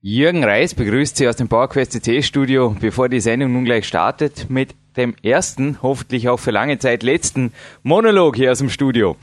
Jürgen Reis begrüßt Sie aus dem PowerQuest CC Studio, bevor die Sendung nun gleich startet, mit dem ersten, hoffentlich auch für lange Zeit letzten Monolog hier aus dem Studio.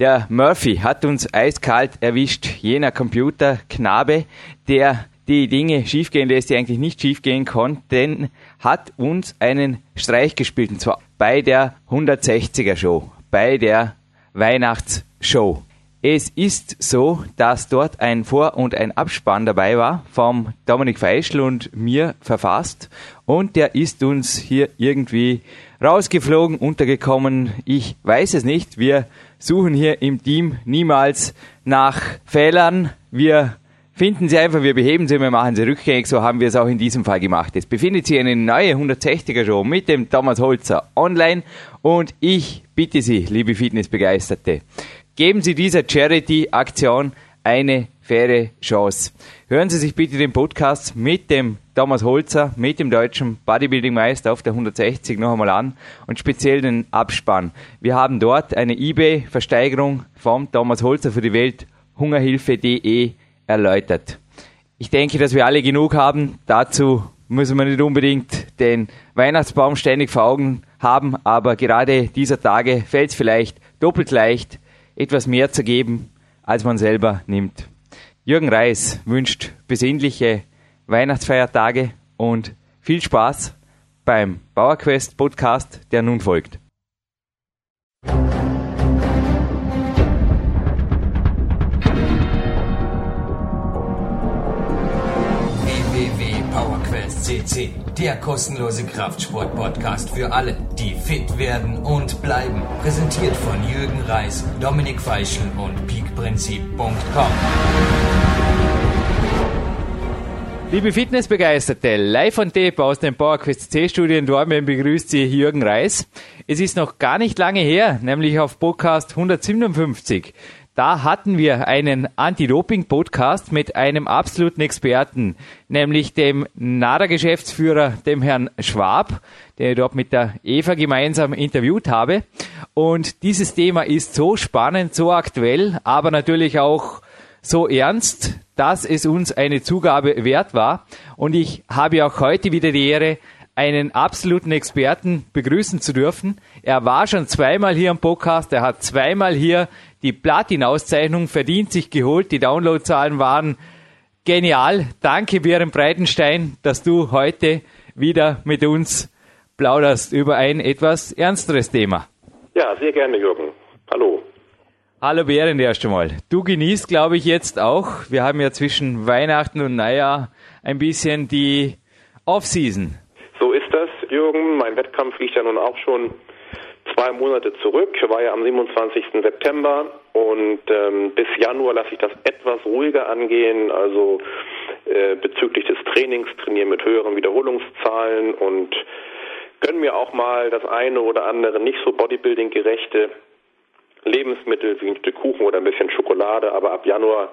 Der Murphy hat uns eiskalt erwischt, jener Computerknabe, der die Dinge schiefgehen lässt, die eigentlich nicht schiefgehen konnten, hat uns einen Streich gespielt, und zwar bei der 160er Show, bei der Weihnachtsshow. Es ist so, dass dort ein Vor- und ein Abspann dabei war vom Dominik Feischl und mir verfasst und der ist uns hier irgendwie rausgeflogen, untergekommen. Ich weiß es nicht. Wir suchen hier im Team niemals nach Fehlern. Wir finden sie einfach, wir beheben sie, wir machen sie rückgängig. So haben wir es auch in diesem Fall gemacht. Es befindet sich eine neue 160er Show mit dem Thomas Holzer online und ich bitte Sie, liebe Fitnessbegeisterte, Geben Sie dieser Charity-Aktion eine faire Chance. Hören Sie sich bitte den Podcast mit dem Thomas Holzer, mit dem deutschen Bodybuilding-Meister auf der 160 noch einmal an und speziell den Abspann. Wir haben dort eine eBay-Versteigerung vom Thomas Holzer für die Welt Hungerhilfe.de erläutert. Ich denke, dass wir alle genug haben. Dazu müssen wir nicht unbedingt den Weihnachtsbaum ständig vor Augen haben, aber gerade dieser Tage fällt es vielleicht doppelt leicht, etwas mehr zu geben, als man selber nimmt. Jürgen Reis wünscht besinnliche Weihnachtsfeiertage und viel Spaß beim Bauerquest Podcast, der nun folgt. CC, der kostenlose Kraftsport-Podcast für alle, die fit werden und bleiben. Präsentiert von Jürgen Reis, Dominik Feischl und peakprinzip.com. Liebe Fitnessbegeisterte, live on tape aus dem PowerQuest C-Studio in Dortmund begrüßt Sie Jürgen Reis. Es ist noch gar nicht lange her, nämlich auf Podcast 157. Da hatten wir einen Anti-Doping-Podcast mit einem absoluten Experten, nämlich dem NADA-Geschäftsführer, dem Herrn Schwab, den ich dort mit der Eva gemeinsam interviewt habe. Und dieses Thema ist so spannend, so aktuell, aber natürlich auch so ernst, dass es uns eine Zugabe wert war. Und ich habe auch heute wieder die Ehre, einen absoluten Experten begrüßen zu dürfen. Er war schon zweimal hier am Podcast, er hat zweimal hier die Platin-Auszeichnung verdient sich geholt. Die Downloadzahlen waren genial. Danke, Björn Breitenstein, dass du heute wieder mit uns plauderst über ein etwas ernsteres Thema. Ja, sehr gerne, Jürgen. Hallo. Hallo Bären erst einmal. Du genießt, glaube ich, jetzt auch. Wir haben ja zwischen Weihnachten und Neujahr ein bisschen die Off-Season. So ist das, Jürgen. Mein Wettkampf liegt ja nun auch schon zwei Monate zurück, war ja am 27. September und ähm, bis Januar lasse ich das etwas ruhiger angehen, also äh, bezüglich des Trainings, trainiere mit höheren Wiederholungszahlen und gönne mir auch mal das eine oder andere nicht so Bodybuilding-gerechte Lebensmittel wie ein Stück Kuchen oder ein bisschen Schokolade, aber ab Januar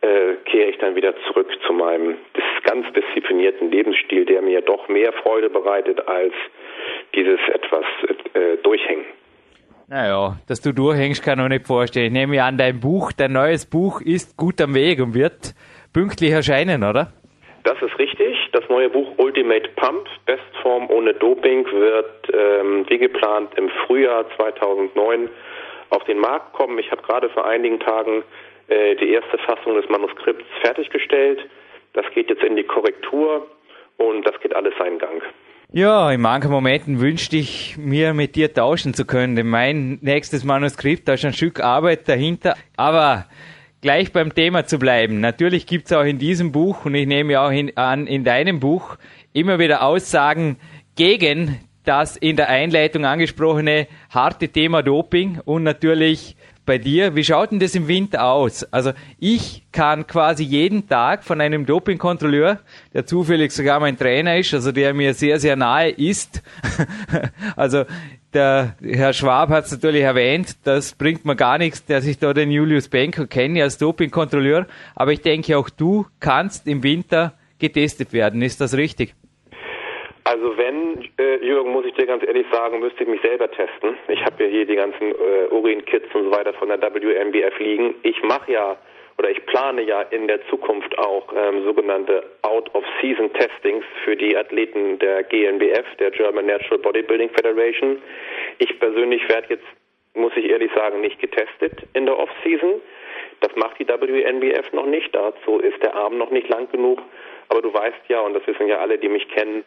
äh, kehre ich dann wieder zurück zu meinem ganz disziplinierten Lebensstil, der mir doch mehr Freude bereitet als dieses etwas äh, Durchhängen. Naja, dass du durchhängst, kann ich noch nicht vorstellen. Ich nehme an, dein Buch, dein neues Buch ist gut am Weg und wird pünktlich erscheinen, oder? Das ist richtig. Das neue Buch Ultimate Pump, Bestform ohne Doping, wird ähm, wie geplant im Frühjahr 2009 auf den Markt kommen. Ich habe gerade vor einigen Tagen äh, die erste Fassung des Manuskripts fertiggestellt. Das geht jetzt in die Korrektur und das geht alles seinen Gang. Ja, in manchen Momenten wünschte ich mir, mit dir tauschen zu können, denn mein nächstes Manuskript, da ist ein Stück Arbeit dahinter. Aber gleich beim Thema zu bleiben. Natürlich gibt es auch in diesem Buch, und ich nehme auch in, an, in deinem Buch, immer wieder Aussagen gegen das in der Einleitung angesprochene harte Thema Doping und natürlich bei dir, wie schaut denn das im Winter aus? Also ich kann quasi jeden Tag von einem Dopingkontrolleur, der zufällig sogar mein Trainer ist, also der mir sehr, sehr nahe ist, also der Herr Schwab hat es natürlich erwähnt, das bringt mir gar nichts, dass ich da den Julius Benko kenne als Dopingkontrolleur, aber ich denke auch du kannst im Winter getestet werden, ist das richtig? Also wenn, äh, Jürgen, muss ich dir ganz ehrlich sagen, müsste ich mich selber testen. Ich habe ja hier die ganzen äh, Urin-Kits und so weiter von der WMBF liegen. Ich mache ja oder ich plane ja in der Zukunft auch ähm, sogenannte Out-of-Season-Testings für die Athleten der GNBF, der German Natural Bodybuilding Federation. Ich persönlich werde jetzt, muss ich ehrlich sagen, nicht getestet in der Off-Season. Das macht die WNBF noch nicht. Dazu ist der Arm noch nicht lang genug. Aber du weißt ja, und das wissen ja alle, die mich kennen,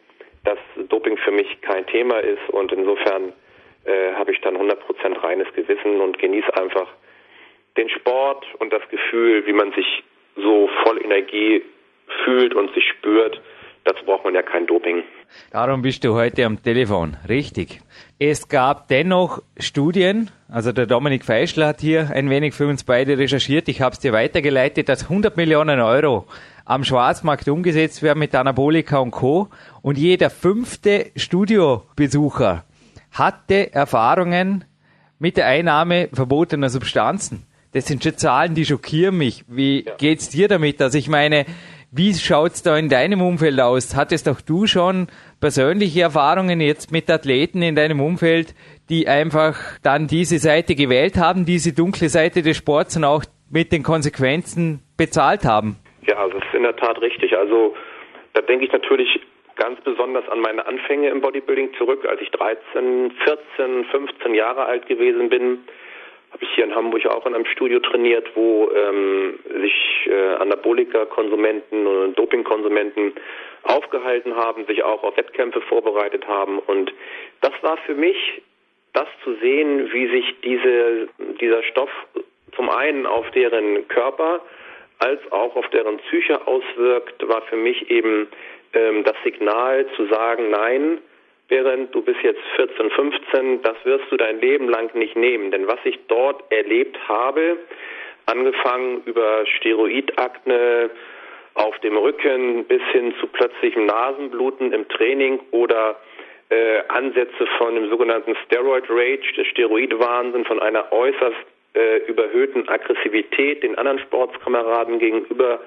dass Doping für mich kein Thema ist und insofern äh, habe ich dann 100% reines Gewissen und genieße einfach den Sport und das Gefühl, wie man sich so voll Energie fühlt und sich spürt. Dazu braucht man ja kein Doping. Darum bist du heute am Telefon. Richtig. Es gab dennoch Studien, also der Dominik Feischler hat hier ein wenig für uns beide recherchiert. Ich habe es dir weitergeleitet, dass 100 Millionen Euro am Schwarzmarkt umgesetzt werden mit Anabolika und Co. Und jeder fünfte Studiobesucher hatte Erfahrungen mit der Einnahme verbotener Substanzen. Das sind schon Zahlen, die schockieren mich. Wie ja. geht's dir damit? Also ich meine, wie schaut's da in deinem Umfeld aus? Hattest auch du schon persönliche Erfahrungen jetzt mit Athleten in deinem Umfeld, die einfach dann diese Seite gewählt haben, diese dunkle Seite des Sports und auch mit den Konsequenzen bezahlt haben? Ja, das ist in der Tat richtig. Also da denke ich natürlich ganz besonders an meine Anfänge im Bodybuilding zurück, als ich 13, 14, 15 Jahre alt gewesen bin habe ich hier in Hamburg auch in einem Studio trainiert, wo ähm, sich äh, Anabolika-Konsumenten und Doping-Konsumenten aufgehalten haben, sich auch auf Wettkämpfe vorbereitet haben. Und das war für mich das zu sehen, wie sich diese, dieser Stoff zum einen auf deren Körper als auch auf deren Psyche auswirkt, war für mich eben ähm, das Signal zu sagen, nein, während du bist jetzt 14, 15, das wirst du dein Leben lang nicht nehmen. Denn was ich dort erlebt habe, angefangen über Steroidakne auf dem Rücken bis hin zu plötzlichem Nasenbluten im Training oder äh, Ansätze von dem sogenannten Steroid Rage, der Steroidwahnsinn, von einer äußerst äh, überhöhten Aggressivität den anderen Sportskameraden gegenüber,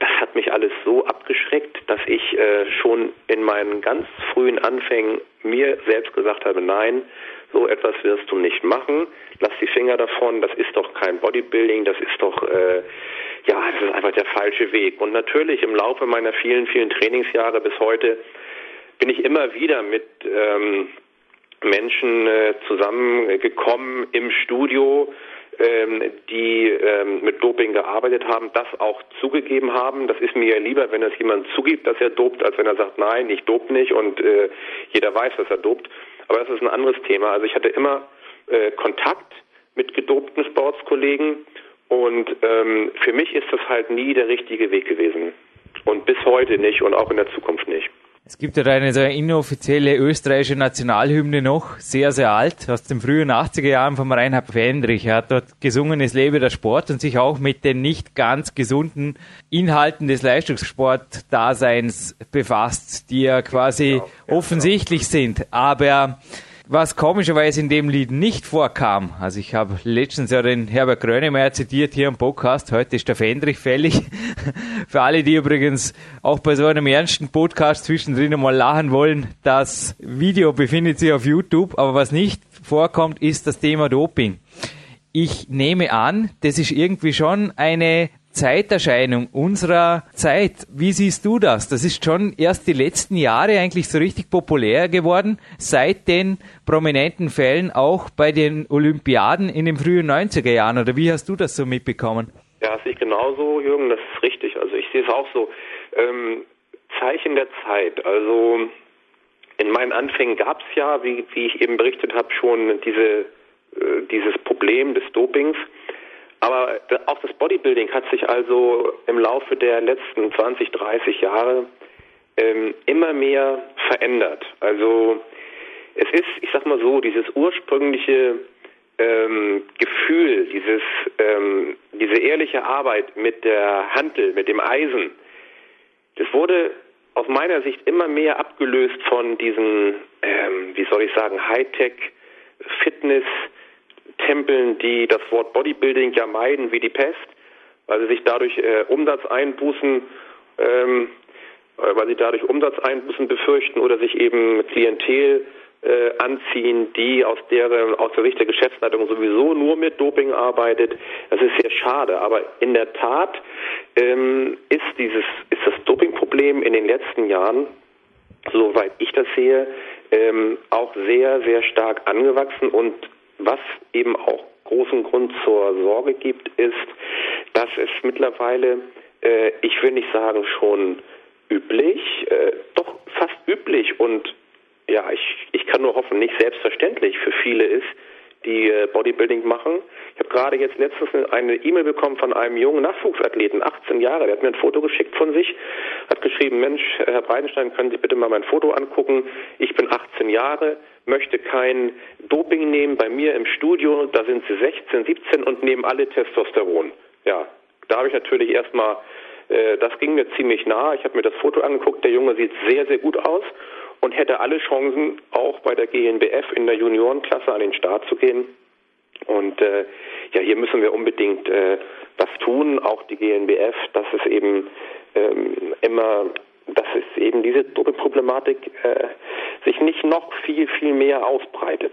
das hat mich alles so abgeschreckt, dass ich äh, schon in meinen ganz frühen Anfängen mir selbst gesagt habe, nein, so etwas wirst du nicht machen. Lass die Finger davon. Das ist doch kein Bodybuilding. Das ist doch, äh, ja, das ist einfach der falsche Weg. Und natürlich im Laufe meiner vielen, vielen Trainingsjahre bis heute bin ich immer wieder mit ähm, Menschen äh, zusammengekommen im Studio, ähm, die ähm, mit Doping gearbeitet haben, das auch zugegeben haben. Das ist mir ja lieber, wenn es jemand zugibt, dass er dopt, als wenn er sagt, nein, ich dope nicht und äh, jeder weiß, dass er dopt. Aber das ist ein anderes Thema. Also ich hatte immer äh, Kontakt mit gedopten Sportskollegen und ähm, für mich ist das halt nie der richtige Weg gewesen. Und bis heute nicht und auch in der Zukunft nicht. Es gibt ja eine so inoffizielle österreichische Nationalhymne noch, sehr, sehr alt, aus den frühen 80er Jahren von Reinhard Fendrich. Er hat dort gesungen, es lebe der Sport und sich auch mit den nicht ganz gesunden Inhalten des Leistungssport-Daseins befasst, die ja quasi genau, offensichtlich genau. sind. Aber was komischerweise in dem Lied nicht vorkam. Also ich habe letztens ja den Herbert Grönemeyer zitiert hier im Podcast. Heute ist der Fendrich fällig. Für alle, die übrigens auch bei so einem ernsten Podcast zwischendrin mal lachen wollen, das Video befindet sich auf YouTube. Aber was nicht vorkommt, ist das Thema Doping. Ich nehme an, das ist irgendwie schon eine Zeiterscheinung unserer Zeit. Wie siehst du das? Das ist schon erst die letzten Jahre eigentlich so richtig populär geworden, seit den prominenten Fällen auch bei den Olympiaden in den frühen 90er Jahren. Oder wie hast du das so mitbekommen? Ja, sehe ich genauso, Jürgen, das ist richtig. Also ich sehe es auch so. Ähm, Zeichen der Zeit. Also in meinen Anfängen gab es ja, wie, wie ich eben berichtet habe, schon diese, äh, dieses Problem des Dopings. Aber auch das Bodybuilding hat sich also im Laufe der letzten 20, 30 Jahre ähm, immer mehr verändert. Also es ist, ich sag mal so, dieses ursprüngliche ähm, Gefühl, dieses, ähm, diese ehrliche Arbeit mit der Hantel, mit dem Eisen, das wurde aus meiner Sicht immer mehr abgelöst von diesen, ähm, wie soll ich sagen, Hightech, Fitness, Tempeln, die das Wort Bodybuilding ja meiden wie die Pest, weil sie sich dadurch äh, Umsatzeinbußen, ähm, äh, weil sie dadurch Umsatzeinbußen befürchten oder sich eben Klientel äh, anziehen, die aus der, aus der Sicht der Geschäftsleitung sowieso nur mit Doping arbeitet. Das ist sehr schade. Aber in der Tat ähm, ist dieses, ist das Dopingproblem in den letzten Jahren, soweit ich das sehe, ähm, auch sehr, sehr stark angewachsen und was eben auch großen Grund zur Sorge gibt, ist, dass es mittlerweile, äh, ich will nicht sagen schon üblich, äh, doch fast üblich und ja, ich, ich kann nur hoffen, nicht selbstverständlich für viele ist, die äh, Bodybuilding machen. Ich habe gerade jetzt letztens eine E-Mail bekommen von einem jungen Nachwuchsathleten, 18 Jahre, der hat mir ein Foto geschickt von sich, hat geschrieben, Mensch, Herr Breitenstein, können Sie bitte mal mein Foto angucken? Ich bin 18 Jahre, möchte kein Doping nehmen bei mir im Studio, da sind Sie 16, 17 und nehmen alle Testosteron. Ja, da habe ich natürlich erstmal, äh, das ging mir ziemlich nah. Ich habe mir das Foto angeguckt, der Junge sieht sehr, sehr gut aus und hätte alle Chancen, auch bei der GNBF in der Juniorenklasse an den Start zu gehen. Und äh, ja, hier müssen wir unbedingt äh, was tun, auch die GNBF, dass es eben ähm, immer, dass es eben diese Problematik äh, sich nicht noch viel, viel mehr ausbreitet.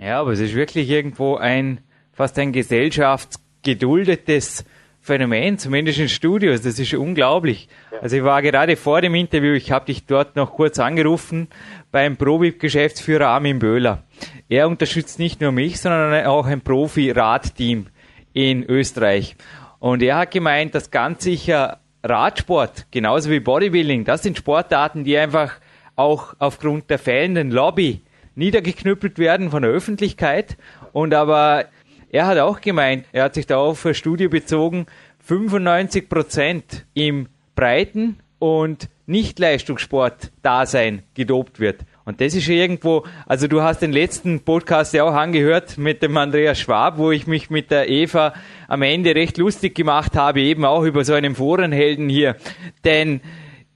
Ja, aber es ist wirklich irgendwo ein fast ein gesellschaftsgeduldetes Phänomen, zumindest in Studios. Das ist unglaublich. Ja. Also ich war gerade vor dem Interview, ich habe dich dort noch kurz angerufen beim Probi-Geschäftsführer Armin Böhler. Er unterstützt nicht nur mich, sondern auch ein Profi-Radteam in Österreich. Und er hat gemeint, dass ganz sicher Radsport, genauso wie Bodybuilding, das sind Sportarten, die einfach auch aufgrund der fehlenden Lobby niedergeknüppelt werden von der Öffentlichkeit. Und aber er hat auch gemeint, er hat sich da auf eine Studie bezogen, 95 Prozent im Breiten- und Nicht-Leistungssport-Dasein gedopt wird. Und das ist irgendwo, also du hast den letzten Podcast ja auch angehört mit dem Andreas Schwab, wo ich mich mit der Eva am Ende recht lustig gemacht habe, eben auch über so einen Forenhelden hier. Denn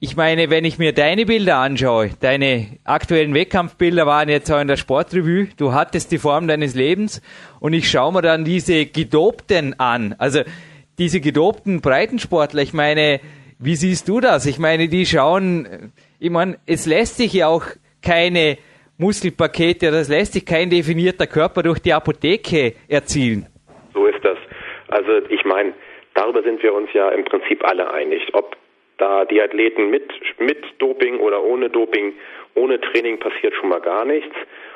ich meine, wenn ich mir deine Bilder anschaue, deine aktuellen Wettkampfbilder waren jetzt auch in der Sportrevue, du hattest die Form deines Lebens und ich schaue mir dann diese Gedopten an. Also diese gedopten Breitensportler, ich meine, wie siehst du das? Ich meine, die schauen, ich meine, es lässt sich ja auch keine Muskelpakete es lässt sich kein definierter Körper durch die Apotheke erzielen. So ist das. Also ich meine, darüber sind wir uns ja im Prinzip alle einig. Ob die Athleten mit, mit Doping oder ohne Doping, ohne Training passiert schon mal gar nichts,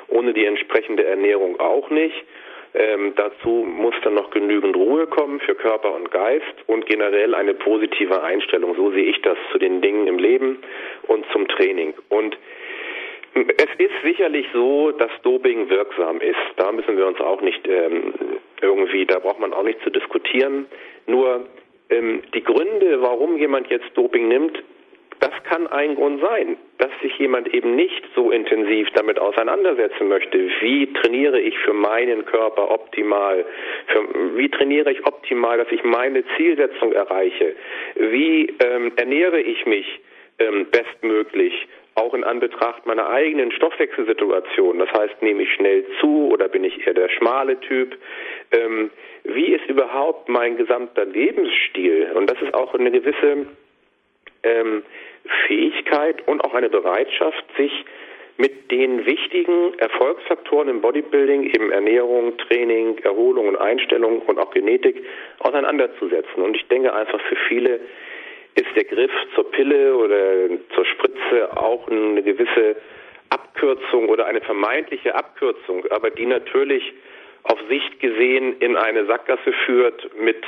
ohne die entsprechende Ernährung auch nicht. Ähm, dazu muss dann noch genügend Ruhe kommen für Körper und Geist und generell eine positive Einstellung. So sehe ich das zu den Dingen im Leben und zum Training. Und es ist sicherlich so, dass Doping wirksam ist. Da müssen wir uns auch nicht ähm, irgendwie, da braucht man auch nicht zu diskutieren. Nur ähm, die Gründe, warum jemand jetzt Doping nimmt, das kann ein Grund sein, dass sich jemand eben nicht so intensiv damit auseinandersetzen möchte. Wie trainiere ich für meinen Körper optimal? Für, wie trainiere ich optimal, dass ich meine Zielsetzung erreiche? Wie ähm, ernähre ich mich ähm, bestmöglich? Auch in Anbetracht meiner eigenen Stoffwechselsituation. Das heißt, nehme ich schnell zu oder bin ich eher der schmale Typ? Ähm, wie ist überhaupt mein gesamter Lebensstil? Und das ist auch eine gewisse ähm, Fähigkeit und auch eine Bereitschaft, sich mit den wichtigen Erfolgsfaktoren im Bodybuilding, eben Ernährung, Training, Erholung und Einstellung und auch Genetik auseinanderzusetzen. Und ich denke einfach für viele ist der Griff zur Pille oder zur Spritze auch eine gewisse Abkürzung oder eine vermeintliche Abkürzung, aber die natürlich auf Sicht gesehen in eine Sackgasse führt mit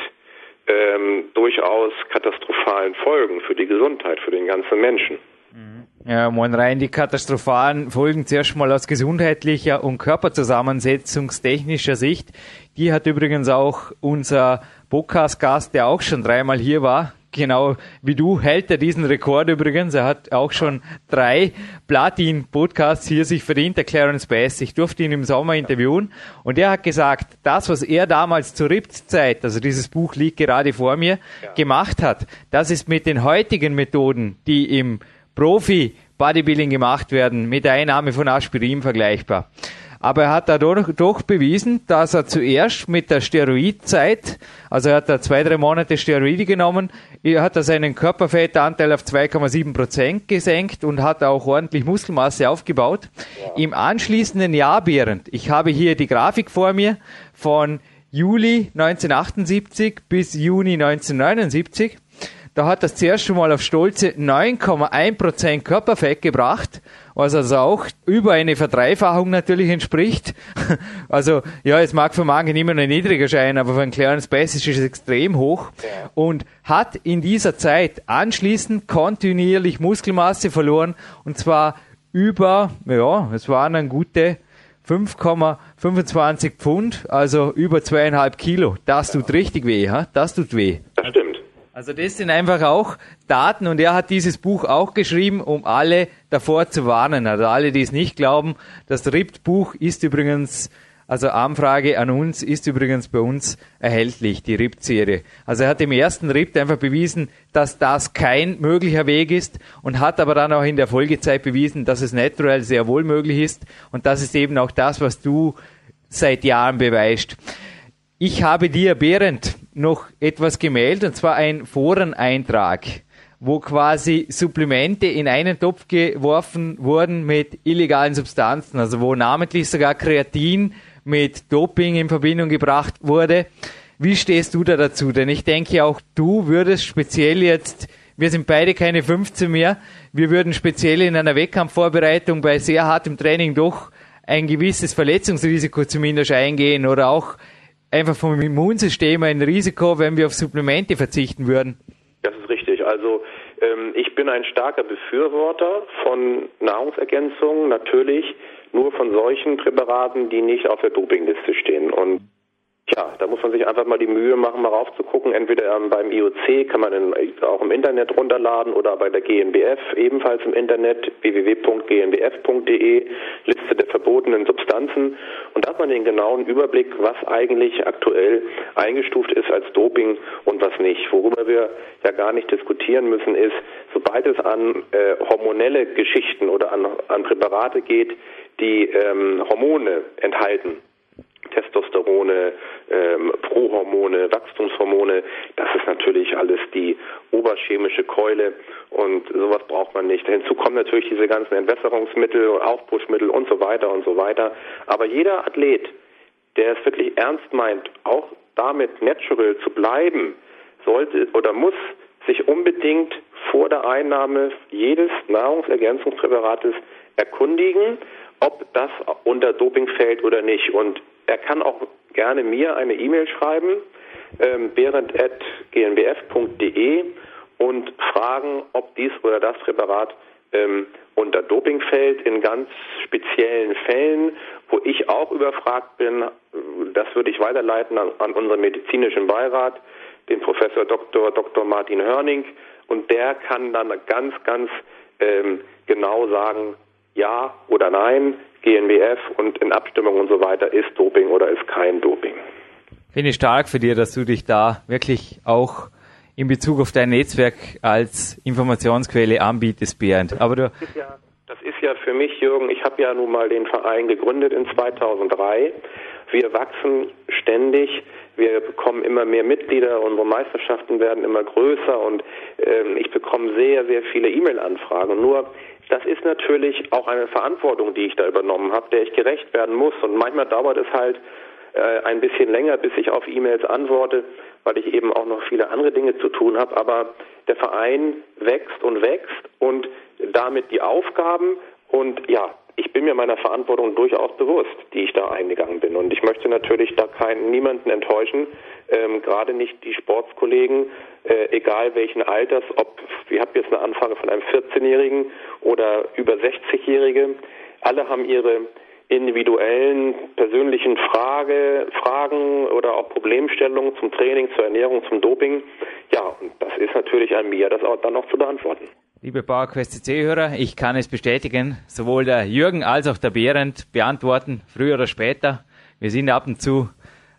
ähm, durchaus katastrophalen Folgen für die Gesundheit, für den ganzen Menschen. Mhm. Ja, man rein die katastrophalen Folgen zuerst mal aus gesundheitlicher und körperzusammensetzungstechnischer Sicht. Die hat übrigens auch unser Podcast-Gast, der auch schon dreimal hier war, genau wie du hält er diesen Rekord übrigens. Er hat auch schon drei Platin-Podcasts hier sich verdient, der Clarence Bass. Ich durfte ihn im Sommer interviewen und er hat gesagt, das, was er damals zur RIPT-Zeit, also dieses Buch liegt gerade vor mir, ja. gemacht hat, das ist mit den heutigen Methoden, die im Profi Bodybuilding gemacht werden, mit der Einnahme von Aspirin vergleichbar. Aber er hat dadurch doch bewiesen, dass er zuerst mit der Steroidzeit, also er hat da zwei, drei Monate Steroide genommen, er hat da seinen Körperfettanteil auf 2,7 Prozent gesenkt und hat auch ordentlich Muskelmasse aufgebaut. Ja. Im anschließenden Jahr, Behrend, ich habe hier die Grafik vor mir von Juli 1978 bis Juni 1979, da hat das zuerst schon mal auf stolze 9,1% Körperfett gebracht, was also auch über eine Verdreifachung natürlich entspricht. Also ja, es mag für manchen immer noch niedriger scheinen, aber für einen kleinen Space ist es extrem hoch. Und hat in dieser Zeit anschließend kontinuierlich Muskelmasse verloren und zwar über, ja, es waren eine gute 5,25 Pfund, also über zweieinhalb Kilo. Das tut richtig weh, ha? Das tut weh. Das stimmt. Also das sind einfach auch Daten und er hat dieses Buch auch geschrieben, um alle davor zu warnen. Also alle, die es nicht glauben, das RIPT-Buch ist übrigens, also Anfrage an uns, ist übrigens bei uns erhältlich, die RIPT-Serie. Also er hat im ersten RIPT einfach bewiesen, dass das kein möglicher Weg ist und hat aber dann auch in der Folgezeit bewiesen, dass es natural sehr wohl möglich ist und das ist eben auch das, was du seit Jahren beweist. Ich habe dir, Behrend, noch etwas gemeldet, und zwar ein Foreneintrag, wo quasi Supplemente in einen Topf geworfen wurden mit illegalen Substanzen, also wo namentlich sogar Kreatin mit Doping in Verbindung gebracht wurde. Wie stehst du da dazu? Denn ich denke auch du würdest speziell jetzt, wir sind beide keine 15 mehr, wir würden speziell in einer Wettkampfvorbereitung bei sehr hartem Training doch ein gewisses Verletzungsrisiko zumindest eingehen oder auch einfach vom Immunsystem ein Risiko, wenn wir auf Supplemente verzichten würden? Das ist richtig. Also ähm, ich bin ein starker Befürworter von Nahrungsergänzungen, natürlich nur von solchen Präparaten, die nicht auf der Dopingliste stehen. Und Tja, da muss man sich einfach mal die Mühe machen, mal raufzugucken. Entweder ähm, beim IOC kann man in, auch im Internet runterladen oder bei der GNBF ebenfalls im Internet www.gnbf.de Liste der verbotenen Substanzen. Und da hat man den genauen Überblick, was eigentlich aktuell eingestuft ist als Doping und was nicht. Worüber wir ja gar nicht diskutieren müssen, ist, sobald es an äh, hormonelle Geschichten oder an, an Präparate geht, die ähm, Hormone enthalten, Testosterone, ähm, Prohormone, Wachstumshormone. Das ist natürlich alles die oberchemische Keule und sowas braucht man nicht. Hinzu kommen natürlich diese ganzen Entwässerungsmittel, Aufpushmittel und so weiter und so weiter. Aber jeder Athlet, der es wirklich ernst meint, auch damit natural zu bleiben, sollte oder muss sich unbedingt vor der Einnahme jedes Nahrungsergänzungspräparates erkundigen, ob das unter Doping fällt oder nicht. Und er kann auch gerne mir eine E-Mail schreiben, ähm, berend.gnbf.de und fragen, ob dies oder das Präparat ähm, unter Doping fällt in ganz speziellen Fällen, wo ich auch überfragt bin. Das würde ich weiterleiten an, an unseren medizinischen Beirat, den Professor Dr. Dr. Martin Hörning, und der kann dann ganz, ganz ähm, genau sagen, ja oder nein, GNBF und in Abstimmung und so weiter, ist Doping oder ist kein Doping. Finde ich stark für dir, dass du dich da wirklich auch in Bezug auf dein Netzwerk als Informationsquelle anbietest, Bernd. Aber du das ist, ja, das ist ja für mich, Jürgen, ich habe ja nun mal den Verein gegründet in 2003. Wir wachsen ständig. Wir bekommen immer mehr Mitglieder, unsere Meisterschaften werden immer größer und äh, ich bekomme sehr, sehr viele E-Mail-Anfragen. Nur das ist natürlich auch eine Verantwortung, die ich da übernommen habe, der ich gerecht werden muss. Und manchmal dauert es halt äh, ein bisschen länger, bis ich auf E-Mails antworte, weil ich eben auch noch viele andere Dinge zu tun habe. Aber der Verein wächst und wächst und damit die Aufgaben und ja, ich bin mir meiner Verantwortung durchaus bewusst, die ich da eingegangen bin. Und ich möchte natürlich da keinen, niemanden enttäuschen, ähm, gerade nicht die Sportskollegen, äh, egal welchen Alters, ob, ich habe jetzt eine Anfrage von einem 14-Jährigen oder über 60-Jährige, alle haben ihre individuellen, persönlichen Frage, Fragen oder auch Problemstellungen zum Training, zur Ernährung, zum Doping. Ja, und das ist natürlich an mir, das auch dann noch zu beantworten. Liebe PowerQuest CC-Hörer, ich kann es bestätigen, sowohl der Jürgen als auch der Behrend beantworten, früher oder später. Wir sind ab und zu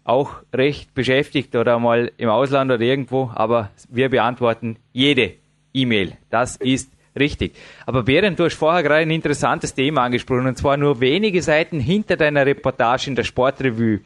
auch recht beschäftigt oder mal im Ausland oder irgendwo, aber wir beantworten jede E-Mail. Das ist Richtig. Aber Berend, du hast vorher gerade ein interessantes Thema angesprochen, und zwar nur wenige Seiten hinter deiner Reportage in der Sportrevue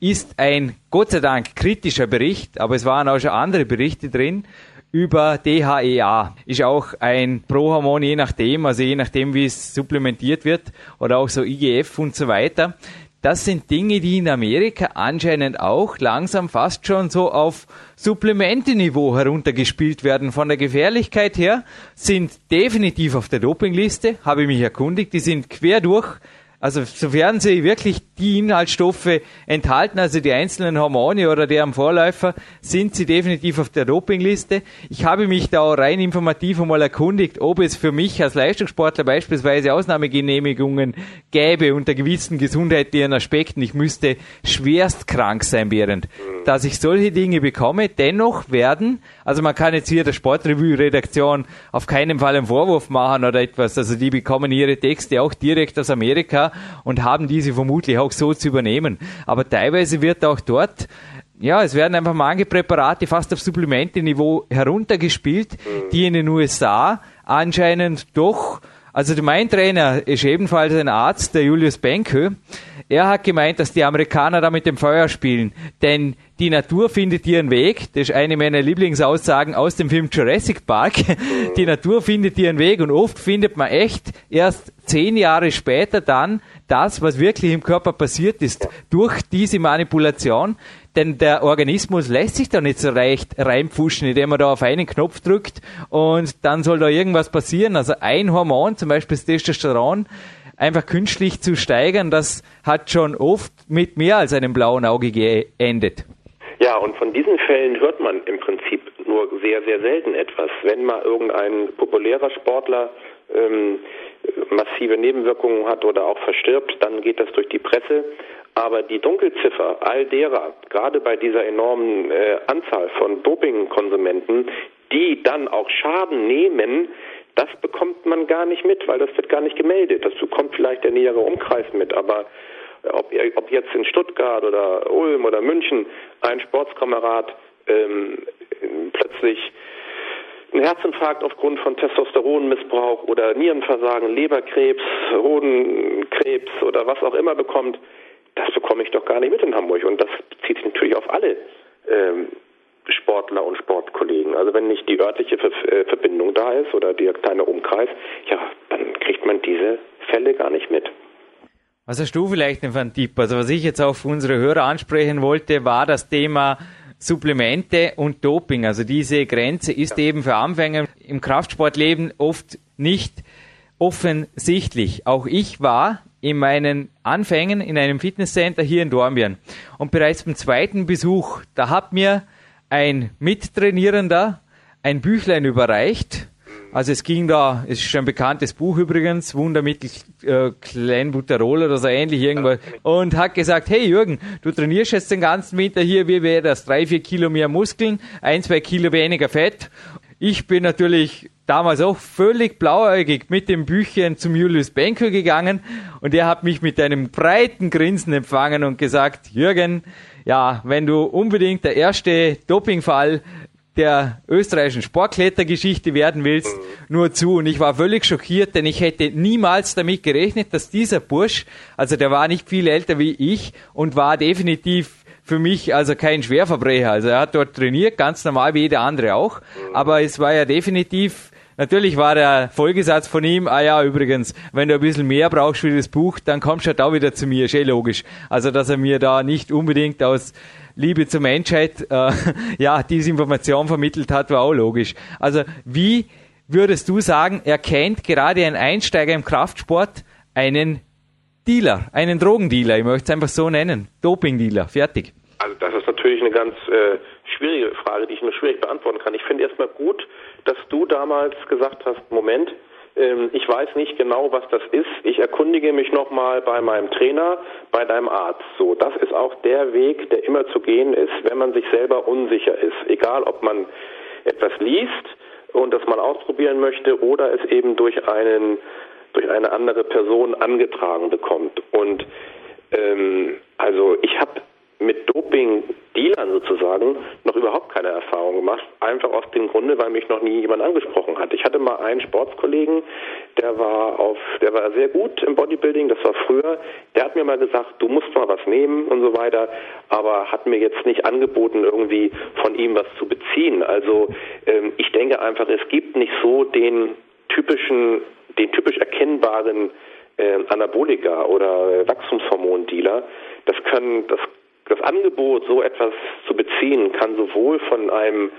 ist ein Gott sei Dank kritischer Bericht, aber es waren auch schon andere Berichte drin über DHEA. Ist auch ein Prohormon, je nachdem, also je nachdem, wie es supplementiert wird, oder auch so IGF und so weiter. Das sind Dinge, die in Amerika anscheinend auch langsam fast schon so auf Supplementeniveau heruntergespielt werden. Von der Gefährlichkeit her sind definitiv auf der Dopingliste, habe ich mich erkundigt, die sind quer durch also sofern sie wirklich die Inhaltsstoffe enthalten, also die einzelnen Hormone oder deren Vorläufer, sind sie definitiv auf der Dopingliste. Ich habe mich da rein informativ einmal erkundigt, ob es für mich als Leistungssportler beispielsweise Ausnahmegenehmigungen gäbe unter gewissen gesundheitlichen Aspekten. Ich müsste schwerst krank sein während, dass ich solche Dinge bekomme. Dennoch werden, also man kann jetzt hier der Sportrevue-Redaktion auf keinen Fall einen Vorwurf machen oder etwas. Also die bekommen ihre Texte auch direkt aus Amerika und haben diese vermutlich auch so zu übernehmen. Aber teilweise wird auch dort ja, es werden einfach manche Präparate fast auf Supplementeniveau heruntergespielt, die in den USA anscheinend doch, also mein Trainer ist ebenfalls ein Arzt, der Julius Benke, er hat gemeint, dass die Amerikaner da mit dem Feuer spielen, denn die Natur findet ihren Weg. Das ist eine meiner Lieblingsaussagen aus dem Film Jurassic Park. Die Natur findet ihren Weg und oft findet man echt erst zehn Jahre später dann das, was wirklich im Körper passiert ist, durch diese Manipulation. Denn der Organismus lässt sich da nicht so leicht reinpfuschen, indem man da auf einen Knopf drückt und dann soll da irgendwas passieren. Also ein Hormon, zum Beispiel das Testosteron, einfach künstlich zu steigern, das hat schon oft mit mehr als einem blauen Auge geendet. Ja, und von diesen Fällen hört man im Prinzip nur sehr, sehr selten etwas. Wenn mal irgendein populärer Sportler ähm, massive Nebenwirkungen hat oder auch verstirbt, dann geht das durch die Presse. Aber die Dunkelziffer all derer, gerade bei dieser enormen äh, Anzahl von Dopingkonsumenten, die dann auch Schaden nehmen, das bekommt man gar nicht mit, weil das wird gar nicht gemeldet. Das bekommt vielleicht der nähere Umkreis mit, aber ob, ob jetzt in Stuttgart oder Ulm oder München ein Sportskamerad ähm, plötzlich einen Herzinfarkt aufgrund von Testosteronmissbrauch oder Nierenversagen, Leberkrebs, Hodenkrebs oder was auch immer bekommt, das bekomme ich doch gar nicht mit in Hamburg. Und das bezieht sich natürlich auf alle ähm, Sportler und Sportkollegen. Also wenn nicht die örtliche äh, Verbindung da ist oder der kleine Umkreis, ja, dann kriegt man diese Fälle gar nicht mit. Was hast du vielleicht für einen Tipp? Also was ich jetzt auch für unsere Hörer ansprechen wollte, war das Thema Supplemente und Doping. Also diese Grenze ist ja. eben für Anfänger im Kraftsportleben oft nicht offensichtlich. Auch ich war in meinen Anfängen in einem Fitnesscenter hier in Dornbirn. Und bereits beim zweiten Besuch, da hat mir ein Mittrainierender ein Büchlein überreicht also es ging da, es ist schon ein bekanntes Buch übrigens, Wundermittel äh, Kleinbutterol oder so ähnlich irgendwas. Und hat gesagt, hey Jürgen, du trainierst jetzt den ganzen Winter hier, wie wäre das? Drei, vier Kilo mehr Muskeln, ein, zwei Kilo weniger Fett. Ich bin natürlich damals auch völlig blauäugig mit dem Büchchen zum Julius Benko gegangen und er hat mich mit einem breiten Grinsen empfangen und gesagt, Jürgen, ja, wenn du unbedingt der erste Dopingfall der österreichischen Sportklettergeschichte werden willst, nur zu. Und ich war völlig schockiert, denn ich hätte niemals damit gerechnet, dass dieser Bursch, also der war nicht viel älter wie ich und war definitiv für mich also kein Schwerverbrecher. Also er hat dort trainiert, ganz normal wie jeder andere auch. Aber es war ja definitiv Natürlich war der Folgesatz von ihm, ah ja, übrigens, wenn du ein bisschen mehr brauchst für das Buch, dann kommst du halt auch wieder zu mir, ist eh logisch. Also, dass er mir da nicht unbedingt aus Liebe zur Menschheit, äh, ja, diese Information vermittelt hat, war auch logisch. Also wie würdest du sagen, erkennt gerade ein Einsteiger im Kraftsport einen Dealer, einen Drogendealer, ich möchte es einfach so nennen, Dopingdealer, fertig. Also das ist natürlich eine ganz äh, schwierige Frage, die ich nur schwierig beantworten kann. Ich finde erstmal gut, dass du damals gesagt hast, Moment, ähm, ich weiß nicht genau, was das ist. Ich erkundige mich nochmal bei meinem Trainer, bei deinem Arzt. So, das ist auch der Weg, der immer zu gehen ist, wenn man sich selber unsicher ist. Egal, ob man etwas liest und das mal ausprobieren möchte oder es eben durch einen durch eine andere Person angetragen bekommt. Und ähm, also ich habe mit Doping-Dealern sozusagen noch überhaupt keine Erfahrung gemacht. Einfach aus dem Grunde, weil mich noch nie jemand angesprochen hat. Ich hatte mal einen Sportskollegen, der war auf, der war sehr gut im Bodybuilding, das war früher. Der hat mir mal gesagt, du musst mal was nehmen und so weiter, aber hat mir jetzt nicht angeboten, irgendwie von ihm was zu beziehen. Also ähm, ich denke einfach, es gibt nicht so den typischen, den typisch erkennbaren äh, Anabolika oder Wachstumshormondealer. Das können, das, das Angebot, so etwas zu beziehen, kann sowohl von einem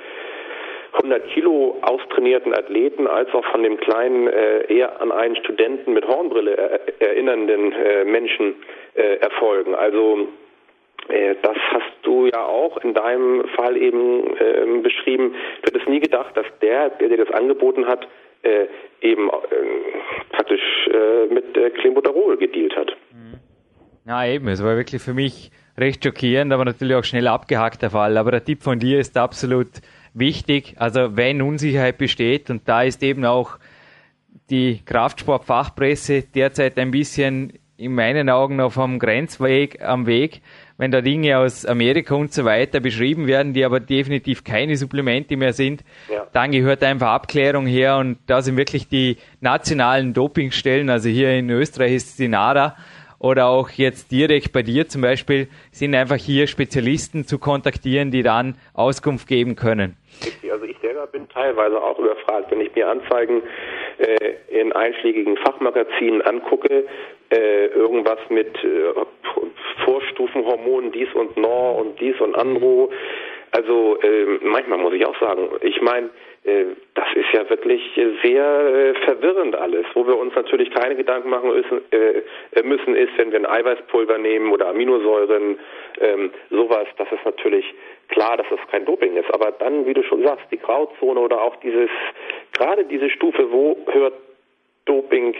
100 Kilo austrainierten Athleten als auch von dem kleinen, äh, eher an einen Studenten mit Hornbrille er, erinnernden äh, Menschen äh, erfolgen. Also äh, das hast du ja auch in deinem Fall eben äh, beschrieben. Du hättest nie gedacht, dass der, der dir das angeboten hat, äh, eben äh, praktisch äh, mit äh, Clenbuterol gedealt hat. Ja, eben. Es war wirklich für mich recht schockierend, aber natürlich auch schnell abgehakt der Fall. Aber der Tipp von dir ist absolut wichtig. Also wenn Unsicherheit besteht und da ist eben auch die Kraftsportfachpresse derzeit ein bisschen in meinen Augen noch vom Grenzweg am Weg, wenn da Dinge aus Amerika und so weiter beschrieben werden, die aber definitiv keine Supplemente mehr sind, ja. dann gehört einfach Abklärung her und da sind wirklich die nationalen Dopingstellen, also hier in Österreich ist die NADA oder auch jetzt direkt bei dir zum Beispiel, sind einfach hier Spezialisten zu kontaktieren, die dann Auskunft geben können. Also ich selber bin teilweise auch überfragt, wenn ich mir Anzeigen äh, in einschlägigen Fachmagazinen angucke, äh, irgendwas mit äh, Vorstufenhormonen, dies und Nor und dies und Andro. Also äh, manchmal muss ich auch sagen, ich meine, das ist ja wirklich sehr äh, verwirrend alles. Wo wir uns natürlich keine Gedanken machen müssen, äh, müssen ist, wenn wir ein Eiweißpulver nehmen oder Aminosäuren, ähm, sowas, das ist natürlich klar, dass das kein Doping ist. Aber dann, wie du schon sagst, die Grauzone oder auch dieses, gerade diese Stufe, wo hört Doping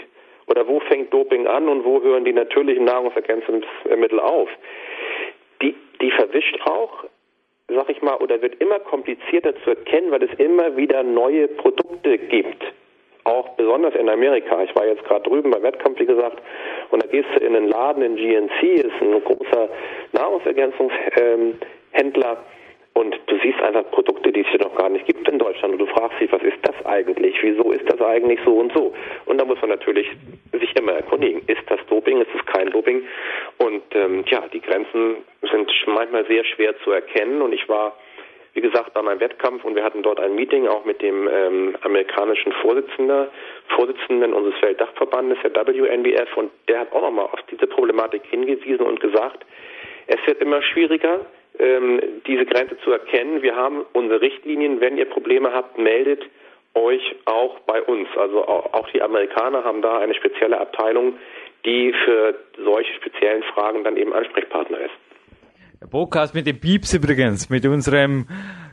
oder wo fängt Doping an und wo hören die natürlichen Nahrungsergänzungsmittel auf? Die, die verwischt auch, sag ich mal, oder wird immer komplizierter zu erkennen, weil es immer wieder neue Produkte gibt. Auch besonders in Amerika. Ich war jetzt gerade drüben beim Wettkampf, wie gesagt, und da gehst du in einen Laden in GNC, ist ein großer Nahrungsergänzungshändler. Ähm, und du siehst einfach Produkte, die es hier noch gar nicht gibt in Deutschland. Und du fragst dich, was ist das eigentlich? Wieso ist das eigentlich so und so? Und da muss man natürlich sich immer erkundigen. Ist das Doping? Ist es kein Doping? Und ähm, ja, die Grenzen sind manchmal sehr schwer zu erkennen. Und ich war, wie gesagt, bei meinem Wettkampf und wir hatten dort ein Meeting auch mit dem ähm, amerikanischen Vorsitzender, Vorsitzenden unseres Weltdachverbandes, der WNBF. Und der hat auch nochmal auf diese Problematik hingewiesen und gesagt, es wird immer schwieriger, ähm, diese Grenze zu erkennen. Wir haben unsere Richtlinien. Wenn ihr Probleme habt, meldet euch auch bei uns. Also auch die Amerikaner haben da eine spezielle Abteilung, die für solche speziellen Fragen dann eben Ansprechpartner ist. Der Podcast mit dem Pieps übrigens, mit unserem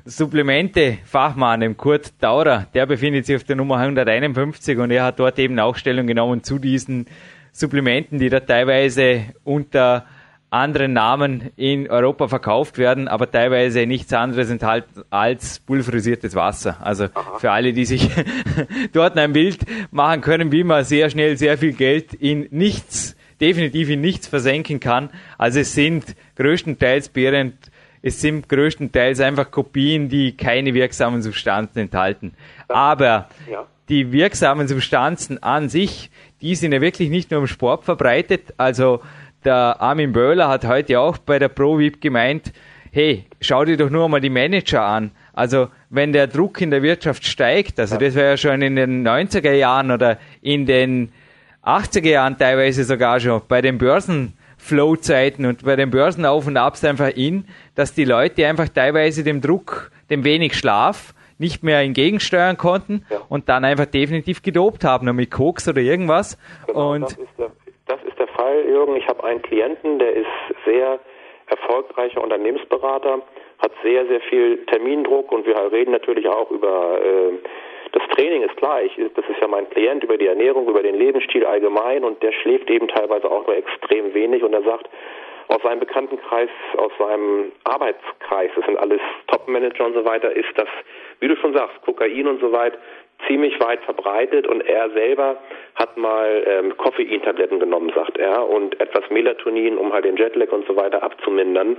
Supplemente-Fachmann, dem Kurt Daurer, der befindet sich auf der Nummer 151 und er hat dort eben auch Stellung genommen zu diesen Supplementen, die da teilweise unter anderen Namen in Europa verkauft werden, aber teilweise nichts anderes enthalten als pulverisiertes Wasser. Also Aha. für alle, die sich dort ein Bild machen können, wie man sehr schnell sehr viel Geld in nichts, definitiv in nichts versenken kann. Also es sind größtenteils Beeren, es sind größtenteils einfach Kopien, die keine wirksamen Substanzen enthalten. Aber ja. die wirksamen Substanzen an sich, die sind ja wirklich nicht nur im Sport verbreitet, also der Armin Böhler hat heute auch bei der ProVip gemeint, hey, schau dir doch nur mal die Manager an. Also wenn der Druck in der Wirtschaft steigt, also das war ja schon in den 90er Jahren oder in den 80er Jahren teilweise sogar schon bei den Börsenflow-Zeiten und bei den Börsenauf und Abs einfach in, dass die Leute einfach teilweise dem Druck, dem wenig Schlaf, nicht mehr entgegensteuern konnten ja. und dann einfach definitiv gedopt haben, nur mit Koks oder irgendwas. Genau, und das ist der der Fall, Jürgen. Ich habe einen Klienten, der ist sehr erfolgreicher Unternehmensberater, hat sehr, sehr viel Termindruck und wir reden natürlich auch über äh, das Training ist klar, ich, das ist ja mein Klient über die Ernährung, über den Lebensstil allgemein und der schläft eben teilweise auch nur extrem wenig und er sagt, aus seinem Bekanntenkreis, aus seinem Arbeitskreis, das sind alles Top-Manager und so weiter, ist das, wie du schon sagst, Kokain und so weiter, ziemlich weit verbreitet und er selber hat mal ähm, Koffeintabletten genommen, sagt er, und etwas Melatonin, um halt den Jetlag und so weiter abzumindern.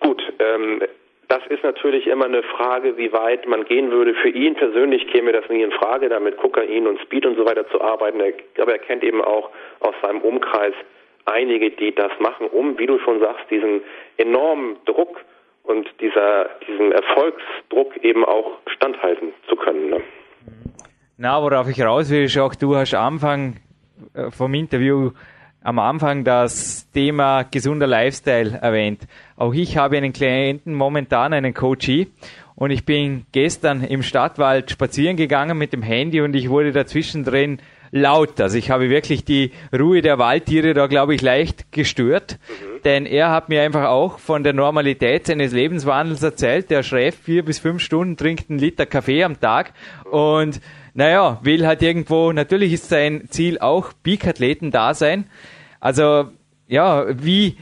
Gut, ähm, das ist natürlich immer eine Frage, wie weit man gehen würde. Für ihn persönlich käme das nie in Frage, da mit Kokain und Speed und so weiter zu arbeiten. Aber er kennt eben auch aus seinem Umkreis einige, die das machen, um, wie du schon sagst, diesen enormen Druck und dieser, diesem Erfolgsdruck eben auch standhalten zu können. Ne? Na, worauf ich raus will, ist auch, du hast am Anfang äh, vom Interview am Anfang das Thema gesunder Lifestyle erwähnt. Auch ich habe einen Klienten, momentan einen Coachee, und ich bin gestern im Stadtwald spazieren gegangen mit dem Handy und ich wurde dazwischen drin laut. Also ich habe wirklich die Ruhe der Waldtiere da, glaube ich, leicht gestört. Mhm. Denn er hat mir einfach auch von der Normalität seines Lebenswandels erzählt. Der schläft vier bis fünf Stunden, trinkt einen Liter Kaffee am Tag und naja, will halt irgendwo, natürlich ist sein Ziel auch Peak-Athleten da sein. Also, ja, wie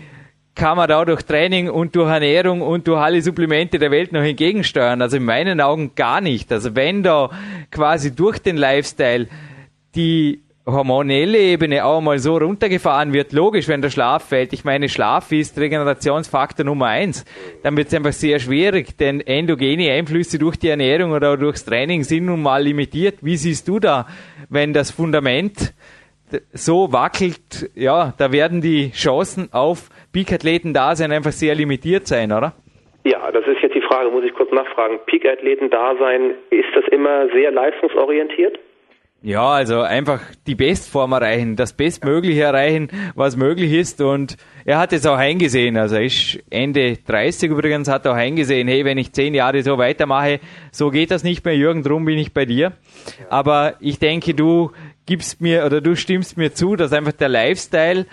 kann man da durch Training und durch Ernährung und durch alle Supplemente der Welt noch entgegensteuern? Also in meinen Augen gar nicht. Also wenn da quasi durch den Lifestyle die hormonelle Ebene auch mal so runtergefahren wird, logisch, wenn der Schlaf fällt. Ich meine, Schlaf ist Regenerationsfaktor Nummer eins. Dann wird es einfach sehr schwierig, denn endogene Einflüsse durch die Ernährung oder durchs Training sind nun mal limitiert. Wie siehst du da, wenn das Fundament so wackelt, ja, da werden die Chancen auf Peak-Athleten da sein einfach sehr limitiert sein, oder? Ja, das ist jetzt die Frage, muss ich kurz nachfragen. Peak-Athleten da sein, ist das immer sehr leistungsorientiert? Ja, also einfach die Bestform erreichen, das Bestmögliche erreichen, was möglich ist. Und er hat es auch eingesehen. Also er ist Ende 30 übrigens, hat auch eingesehen, hey, wenn ich zehn Jahre so weitermache, so geht das nicht mehr. Jürgen, drum bin ich bei dir. Aber ich denke, du gibst mir oder du stimmst mir zu, dass einfach der Lifestyle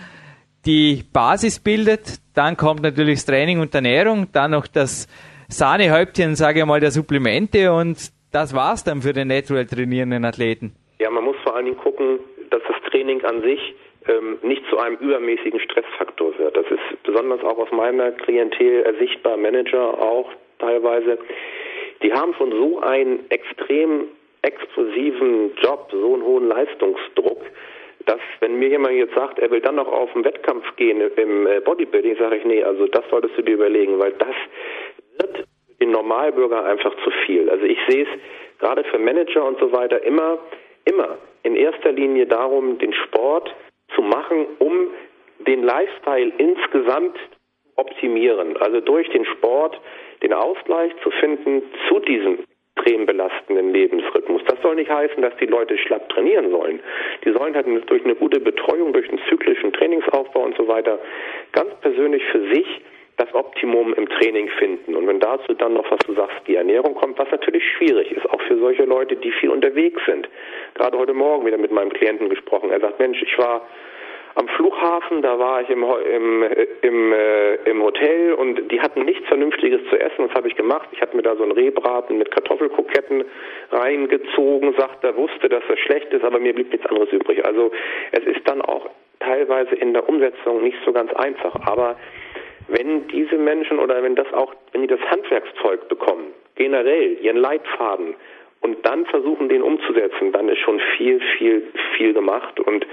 die Basis bildet. Dann kommt natürlich das Training und Ernährung, dann noch das Sahnehäubchen, sage ich mal, der Supplemente und das war's dann für den natural trainierenden Athleten. Ja, man muss vor allen Dingen gucken, dass das Training an sich ähm, nicht zu einem übermäßigen Stressfaktor wird. Das ist besonders auch aus meiner Klientel ersichtbar, Manager auch teilweise. Die haben schon so einen extrem explosiven Job, so einen hohen Leistungsdruck, dass wenn mir jemand jetzt sagt, er will dann noch auf einen Wettkampf gehen im äh, Bodybuilding, sage ich, nee, also das solltest du dir überlegen, weil das wird den Normalbürger einfach zu viel. Also ich sehe es gerade für Manager und so weiter immer immer in erster Linie darum, den Sport zu machen, um den Lifestyle insgesamt zu optimieren. Also durch den Sport den Ausgleich zu finden zu diesem extrem belastenden Lebensrhythmus. Das soll nicht heißen, dass die Leute schlapp trainieren sollen. Die sollen halt durch eine gute Betreuung, durch einen zyklischen Trainingsaufbau und so weiter ganz persönlich für sich das Optimum im Training finden. Und wenn dazu dann noch, was du sagst, die Ernährung kommt, was natürlich schwierig ist, auch für solche Leute, die viel unterwegs sind. Gerade heute Morgen wieder mit meinem Klienten gesprochen. Er sagt, Mensch, ich war am Flughafen, da war ich im, im, im, äh, im Hotel und die hatten nichts Vernünftiges zu essen. Was habe ich gemacht? Ich habe mir da so einen Rehbraten mit Kartoffelkoketten reingezogen, sagt, er wusste, dass das schlecht ist, aber mir blieb nichts anderes übrig. Also es ist dann auch teilweise in der Umsetzung nicht so ganz einfach. Aber wenn diese Menschen oder wenn das auch, wenn die das Handwerkszeug bekommen, generell ihren Leitfaden und dann versuchen, den umzusetzen, dann ist schon viel, viel, viel gemacht und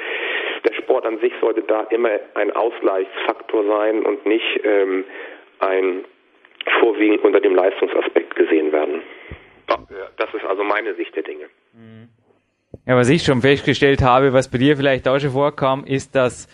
der Sport an sich sollte da immer ein Ausgleichsfaktor sein und nicht ähm, ein vorwiegend unter dem Leistungsaspekt gesehen werden. Das ist also meine Sicht der Dinge. Ja, was ich schon festgestellt habe, was bei dir vielleicht auch schon vorkam, ist, dass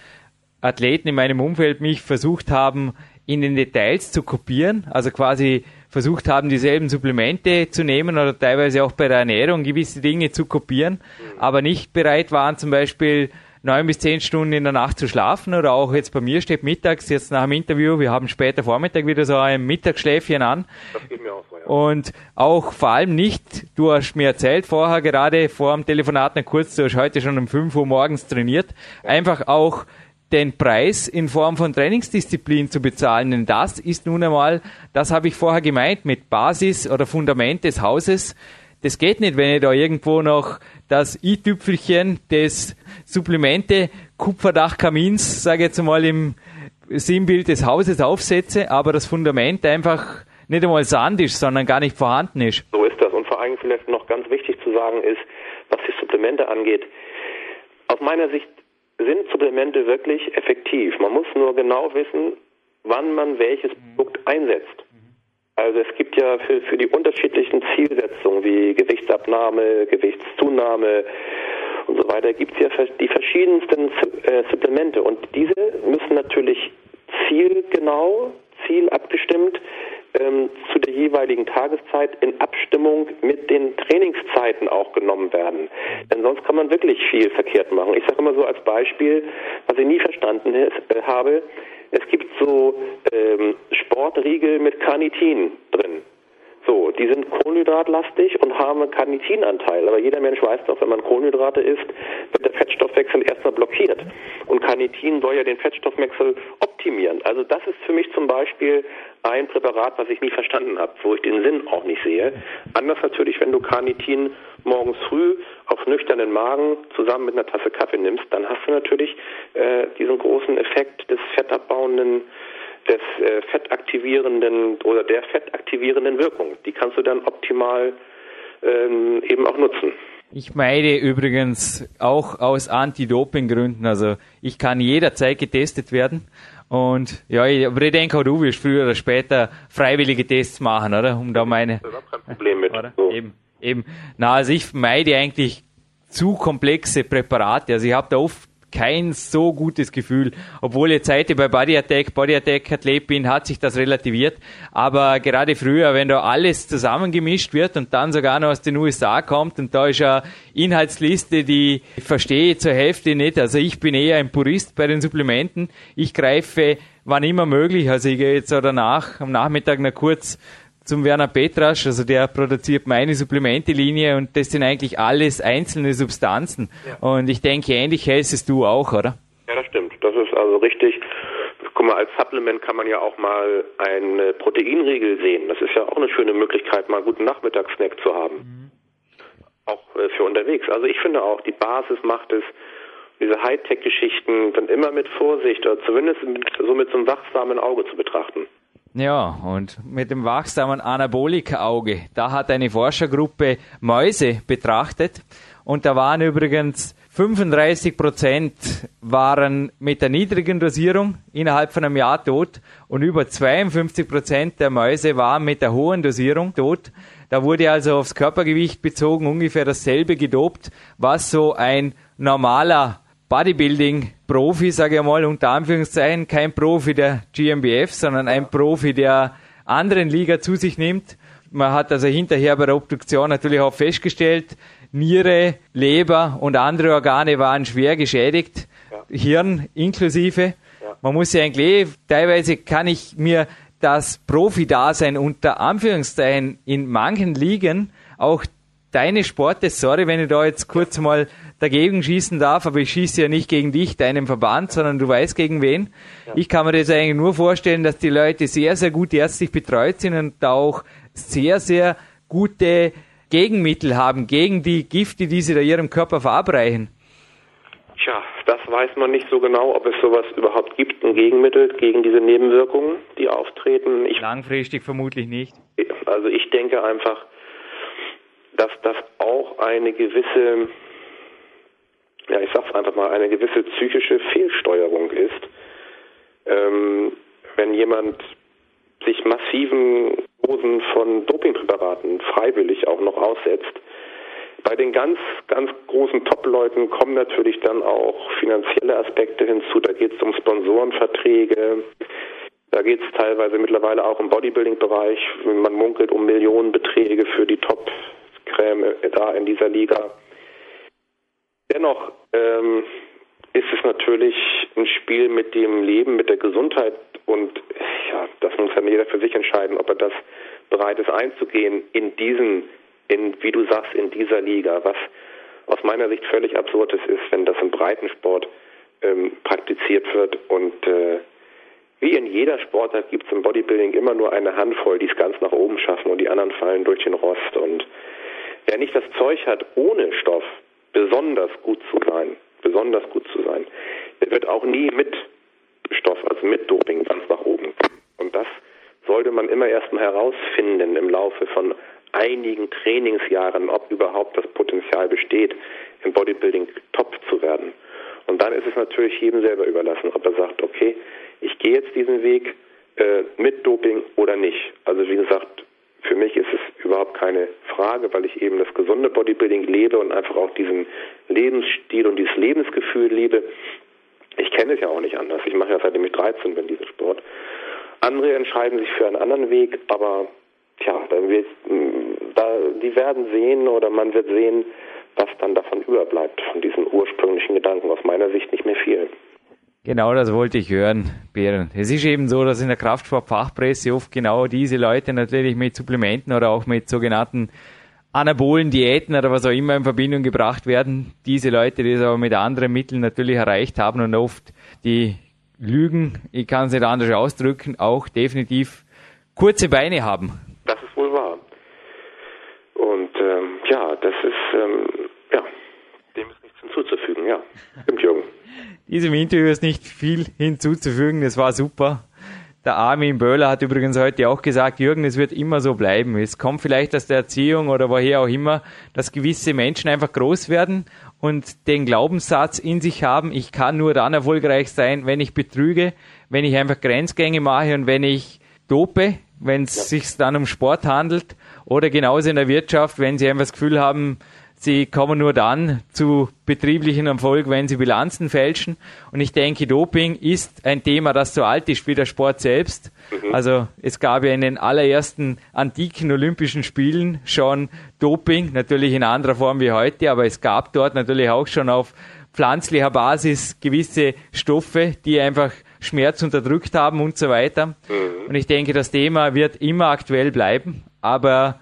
Athleten in meinem Umfeld mich versucht haben, in den Details zu kopieren, also quasi versucht haben, dieselben Supplemente zu nehmen oder teilweise auch bei der Ernährung gewisse Dinge zu kopieren, aber nicht bereit waren, zum Beispiel neun bis zehn Stunden in der Nacht zu schlafen oder auch jetzt bei mir steht mittags, jetzt nach dem Interview, wir haben später Vormittag wieder so ein Mittagsschläfchen an. Das geht mir auch so, ja. Und auch vor allem nicht, du hast mir erzählt vorher gerade vor dem Telefonat noch kurz, du hast heute schon um 5 Uhr morgens trainiert, einfach auch den Preis in Form von Trainingsdisziplin zu bezahlen. Denn das ist nun einmal, das habe ich vorher gemeint, mit Basis oder Fundament des Hauses. Das geht nicht, wenn ich da irgendwo noch das i-Tüpfelchen des Supplemente Kupferdachkamins, sage ich jetzt mal im Sinnbild des Hauses aufsetze, aber das Fundament einfach nicht einmal Sand sondern gar nicht vorhanden ist. So ist das. Und vor allem vielleicht noch ganz wichtig zu sagen ist, was die Supplemente angeht, aus meiner Sicht sind Supplemente wirklich effektiv. Man muss nur genau wissen, wann man welches Produkt einsetzt. Also es gibt ja für, für die unterschiedlichen Zielsetzungen wie Gewichtsabnahme, Gewichtszunahme und so weiter, gibt es ja die verschiedensten äh, Supplemente und diese müssen natürlich zielgenau, zielabgestimmt ähm, zu der jeweiligen Tageszeit in Abstimmung mit den Trainingszeiten auch genommen werden. Denn sonst kann man wirklich viel verkehrt machen. Ich sage immer so als Beispiel, was ich nie verstanden ist, äh, habe, es gibt so ähm, Sportriegel mit Carnitin drin. So, die sind kohlenhydratlastig und haben einen Carnitinanteil. Aber jeder Mensch weiß doch, wenn man Kohlenhydrate isst, wird der Fettstoffwechsel erstmal blockiert. Und Carnitin soll ja den Fettstoffwechsel optimieren. Also das ist für mich zum Beispiel ein Präparat, was ich nie verstanden habe, wo ich den Sinn auch nicht sehe. Anders natürlich, wenn du Carnitin morgens früh auf nüchternen Magen zusammen mit einer Tasse Kaffee nimmst, dann hast du natürlich äh, diesen großen Effekt des fettabbauenden des äh, fettaktivierenden oder der fettaktivierenden Wirkung. Die kannst du dann optimal ähm, eben auch nutzen. Ich meide übrigens auch aus Anti-Doping-Gründen. Also ich kann jederzeit getestet werden. Und ja, ich, aber ich denke auch du wirst früher oder später freiwillige Tests machen, oder? Um da meine. Das ist kein Problem mit. Oder? So. Eben, eben. Na, also ich meide eigentlich zu komplexe Präparate. Also ich habe da oft kein so gutes Gefühl. Obwohl jetzt heute bei Body Attack, Body Attack Athlet bin, hat sich das relativiert. Aber gerade früher, wenn da alles zusammengemischt wird und dann sogar noch aus den USA kommt und da ist eine Inhaltsliste, die ich verstehe zur Hälfte nicht. Also ich bin eher ein Purist bei den Supplementen. Ich greife wann immer möglich. Also ich gehe jetzt so danach am Nachmittag noch kurz zum Werner Petrasch, also der produziert meine Supplemente-Linie und das sind eigentlich alles einzelne Substanzen. Ja. Und ich denke, ähnlich hältst du auch, oder? Ja, das stimmt. Das ist also richtig. Guck mal, als Supplement kann man ja auch mal einen Proteinriegel sehen. Das ist ja auch eine schöne Möglichkeit, mal einen guten Nachmittagssnack zu haben. Mhm. Auch äh, für unterwegs. Also ich finde auch, die Basis macht es, diese Hightech-Geschichten dann immer mit Vorsicht oder zumindest so mit so einem wachsamen Auge zu betrachten. Ja, und mit dem wachsamen Anabolika-Auge, da hat eine Forschergruppe Mäuse betrachtet und da waren übrigens 35 Prozent waren mit der niedrigen Dosierung innerhalb von einem Jahr tot und über 52 Prozent der Mäuse waren mit der hohen Dosierung tot. Da wurde also aufs Körpergewicht bezogen ungefähr dasselbe gedopt, was so ein normaler Bodybuilding-Profi, sage ich mal, unter Anführungszeichen, kein Profi der GmbF, sondern ein Profi der anderen Liga zu sich nimmt. Man hat also hinterher bei der Obduktion natürlich auch festgestellt, Niere, Leber und andere Organe waren schwer geschädigt, ja. Hirn inklusive. Ja. Man muss ja eigentlich, teilweise kann ich mir das Profi-Dasein unter Anführungszeichen in manchen Ligen auch deine Sporte, sorry, wenn ich da jetzt kurz mal dagegen schießen darf, aber ich schieße ja nicht gegen dich, deinem Verband, sondern du weißt gegen wen. Ja. Ich kann mir das eigentlich nur vorstellen, dass die Leute sehr, sehr gut ärztlich betreut sind und auch sehr, sehr gute Gegenmittel haben gegen die Gifte, die sie da ihrem Körper verabreichen. Tja, das weiß man nicht so genau, ob es sowas überhaupt gibt, ein Gegenmittel gegen diese Nebenwirkungen, die auftreten. Ich, Langfristig vermutlich nicht. Also ich denke einfach, dass das auch eine gewisse ja, ich sag's einfach mal, eine gewisse psychische Fehlsteuerung ist. Ähm, wenn jemand sich massiven Dosen von Dopingpräparaten freiwillig auch noch aussetzt. Bei den ganz, ganz großen Top-Leuten kommen natürlich dann auch finanzielle Aspekte hinzu. Da geht es um Sponsorenverträge. Da geht es teilweise mittlerweile auch im Bodybuilding-Bereich. Man munkelt um Millionenbeträge für die Top-Creme da in dieser Liga. Dennoch ähm, ist es natürlich ein Spiel mit dem Leben, mit der Gesundheit und ja, das muss dann jeder für sich entscheiden, ob er das bereit ist einzugehen in diesen, in, wie du sagst, in dieser Liga, was aus meiner Sicht völlig absurd ist, wenn das im Breitensport ähm, praktiziert wird und äh, wie in jeder Sportart gibt es im Bodybuilding immer nur eine Handvoll, die es ganz nach oben schaffen und die anderen fallen durch den Rost. Und wer nicht das Zeug hat, ohne Stoff besonders gut zu sein, besonders gut zu sein, der wird auch nie mit Stoff, also mit Doping ganz nach oben. Und das sollte man immer erstmal herausfinden im Laufe von einigen Trainingsjahren, ob überhaupt das Potenzial besteht, im Bodybuilding top zu werden. dann ist es natürlich jedem selber überlassen, ob er sagt, okay, ich gehe jetzt diesen Weg äh, mit Doping oder nicht. Also wie gesagt, für mich ist es überhaupt keine Frage, weil ich eben das gesunde Bodybuilding lebe und einfach auch diesen Lebensstil und dieses Lebensgefühl liebe. Ich kenne es ja auch nicht anders. Ich mache ja seitdem ich 13 bin diesen Sport. Andere entscheiden sich für einen anderen Weg, aber tja, da wird, da, die werden sehen oder man wird sehen, was dann davon überbleibt, von diesen ursprünglichen Gedanken. Aus meiner Sicht nicht mehr viel. Genau das wollte ich hören, Bären. Es ist eben so, dass in der Kraftsport-Fachpresse oft genau diese Leute natürlich mit Supplementen oder auch mit sogenannten anabolen Diäten oder was auch immer in Verbindung gebracht werden. Diese Leute, die es aber mit anderen Mitteln natürlich erreicht haben und oft die Lügen, ich kann es nicht anders ausdrücken, auch definitiv kurze Beine haben. Das ist wohl wahr. Und ähm, ja, das ist, ähm, ja, dem ist nichts hinzuzufügen, ja. Stimmt, Jürgen. Diesem Interview ist nicht viel hinzuzufügen, das war super. Der Armin Böhler hat übrigens heute auch gesagt, Jürgen, es wird immer so bleiben. Es kommt vielleicht aus der Erziehung oder woher auch immer, dass gewisse Menschen einfach groß werden und den Glaubenssatz in sich haben, ich kann nur dann erfolgreich sein, wenn ich betrüge, wenn ich einfach Grenzgänge mache und wenn ich dope, wenn es ja. sich dann um Sport handelt oder genauso in der Wirtschaft, wenn sie einfach das Gefühl haben, Sie kommen nur dann zu betrieblichen Erfolg, wenn sie Bilanzen fälschen. Und ich denke, Doping ist ein Thema, das so alt ist wie der Sport selbst. Mhm. Also es gab ja in den allerersten antiken Olympischen Spielen schon Doping, natürlich in anderer Form wie heute, aber es gab dort natürlich auch schon auf pflanzlicher Basis gewisse Stoffe, die einfach Schmerz unterdrückt haben und so weiter. Mhm. Und ich denke, das Thema wird immer aktuell bleiben, aber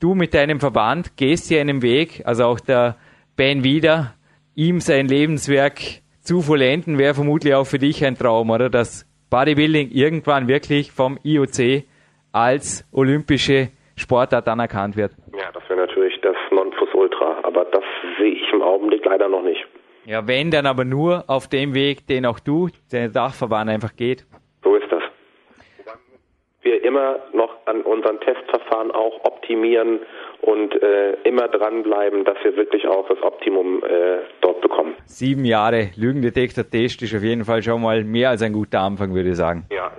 du mit deinem Verband gehst hier einen Weg, also auch der Ben wieder, ihm sein Lebenswerk zu vollenden, wäre vermutlich auch für dich ein Traum, oder? Dass Bodybuilding irgendwann wirklich vom IOC als olympische Sportart anerkannt wird. Ja, das wäre natürlich das Nonplusultra, aber das sehe ich im Augenblick leider noch nicht. Ja, wenn, dann aber nur auf dem Weg, den auch du, der Dachverband einfach geht. Wir immer noch an unseren Testverfahren auch optimieren und äh, immer dranbleiben, dass wir wirklich auch das Optimum äh, dort bekommen. Sieben Jahre Lügendetektor-Test ist auf jeden Fall schon mal mehr als ein guter Anfang, würde ich sagen. Ja.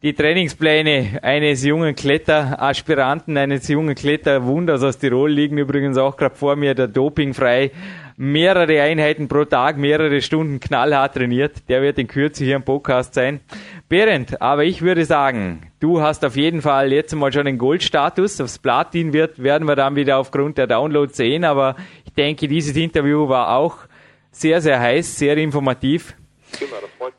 Die Trainingspläne eines jungen Kletteraspiranten, eines jungen Kletterwunders aus Tirol liegen übrigens auch gerade vor mir, der dopingfrei mehrere Einheiten pro Tag, mehrere Stunden knallhart trainiert. Der wird in Kürze hier im Podcast sein. Berend, aber ich würde sagen, du hast auf jeden Fall jetzt mal schon den Goldstatus. Aufs Platin wird, werden wir dann wieder aufgrund der Downloads sehen, aber ich denke, dieses Interview war auch sehr, sehr heiß, sehr informativ. Genau, das freut.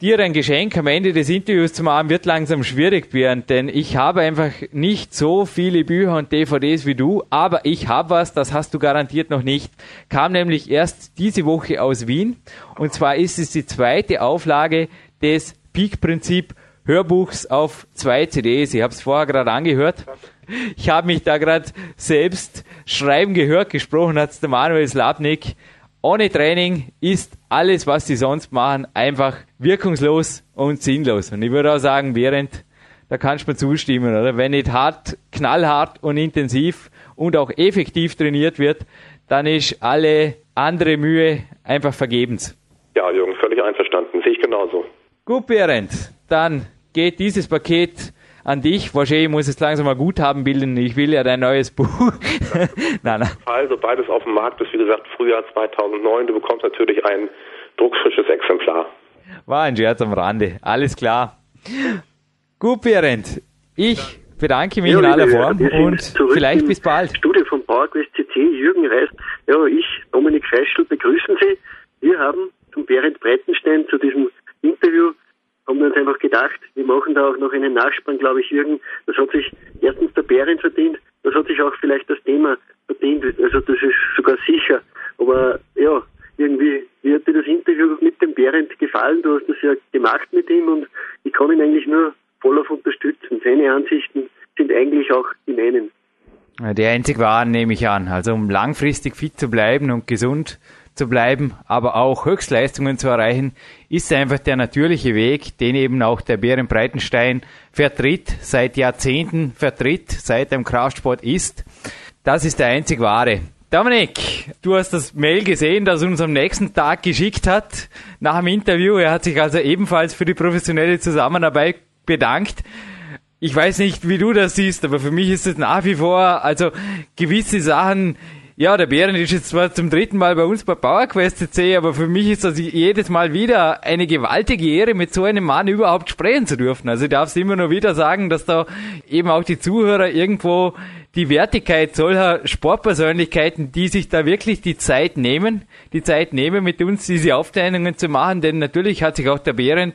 Dir ein Geschenk am Ende des Interviews zu machen wird langsam schwierig, Bernd, denn ich habe einfach nicht so viele Bücher und DVDs wie du, aber ich habe was, das hast du garantiert noch nicht. Kam nämlich erst diese Woche aus Wien und zwar ist es die zweite Auflage des Peak-Prinzip Hörbuchs auf zwei CDs. Ich habe es vorher gerade angehört. Ich habe mich da gerade selbst schreiben gehört. Gesprochen hat der Manuel Slabnik. Ohne Training ist alles, was sie sonst machen, einfach wirkungslos und sinnlos. Und ich würde auch sagen, während, da kannst du mir zustimmen, oder? Wenn nicht hart, knallhart und intensiv und auch effektiv trainiert wird, dann ist alle andere Mühe einfach vergebens. Ja, Jürgen, völlig einverstanden. Sehe ich genauso. Gut, Berend, dann geht dieses Paket an dich. Wahrscheinlich muss es langsam mal Guthaben bilden. Ich will ja dein neues Buch. nein, nein. Fall, sobald es auf dem Markt ist, wie gesagt, Frühjahr 2009, du bekommst natürlich ein druckfrisches Exemplar. War ein Scherz am Rande. Alles klar. Gut, Berend. Ich bedanke mich ja, in aller Form und vielleicht bis bald. Studio von PowerQuest CC, Jürgen Reis. Ja, ich, Dominik Feischl, begrüßen Sie. Wir haben zum Berend Breitenstein zu diesem Interview haben wir uns einfach gedacht, wir machen da auch noch einen Nachspann, glaube ich, Jürgen. Das hat sich erstens der Bären verdient, das hat sich auch vielleicht das Thema verdient, also das ist sogar sicher. Aber ja, irgendwie, wie hat dir das Interview mit dem Behrendt gefallen? Du hast das ja gemacht mit ihm und ich kann ihn eigentlich nur voll auf unterstützen. Seine Ansichten sind eigentlich auch die meinen. Die einzig waren, nehme ich an. Also um langfristig fit zu bleiben und gesund zu bleiben, aber auch Höchstleistungen zu erreichen, ist einfach der natürliche Weg, den eben auch der Bären Breitenstein vertritt, seit Jahrzehnten vertritt, seit er im Kraftsport ist. Das ist der einzig wahre. Dominik, du hast das Mail gesehen, das uns am nächsten Tag geschickt hat nach dem Interview. Er hat sich also ebenfalls für die professionelle Zusammenarbeit bedankt. Ich weiß nicht, wie du das siehst, aber für mich ist es nach wie vor, also gewisse Sachen, ja, der Bären ist jetzt zwar zum dritten Mal bei uns bei PowerQuest CC, aber für mich ist das jedes Mal wieder eine gewaltige Ehre, mit so einem Mann überhaupt sprechen zu dürfen. Also ich darf es immer nur wieder sagen, dass da eben auch die Zuhörer irgendwo die Wertigkeit solcher Sportpersönlichkeiten, die sich da wirklich die Zeit nehmen, die Zeit nehmen, mit uns diese Aufzeichnungen zu machen, denn natürlich hat sich auch der Behrend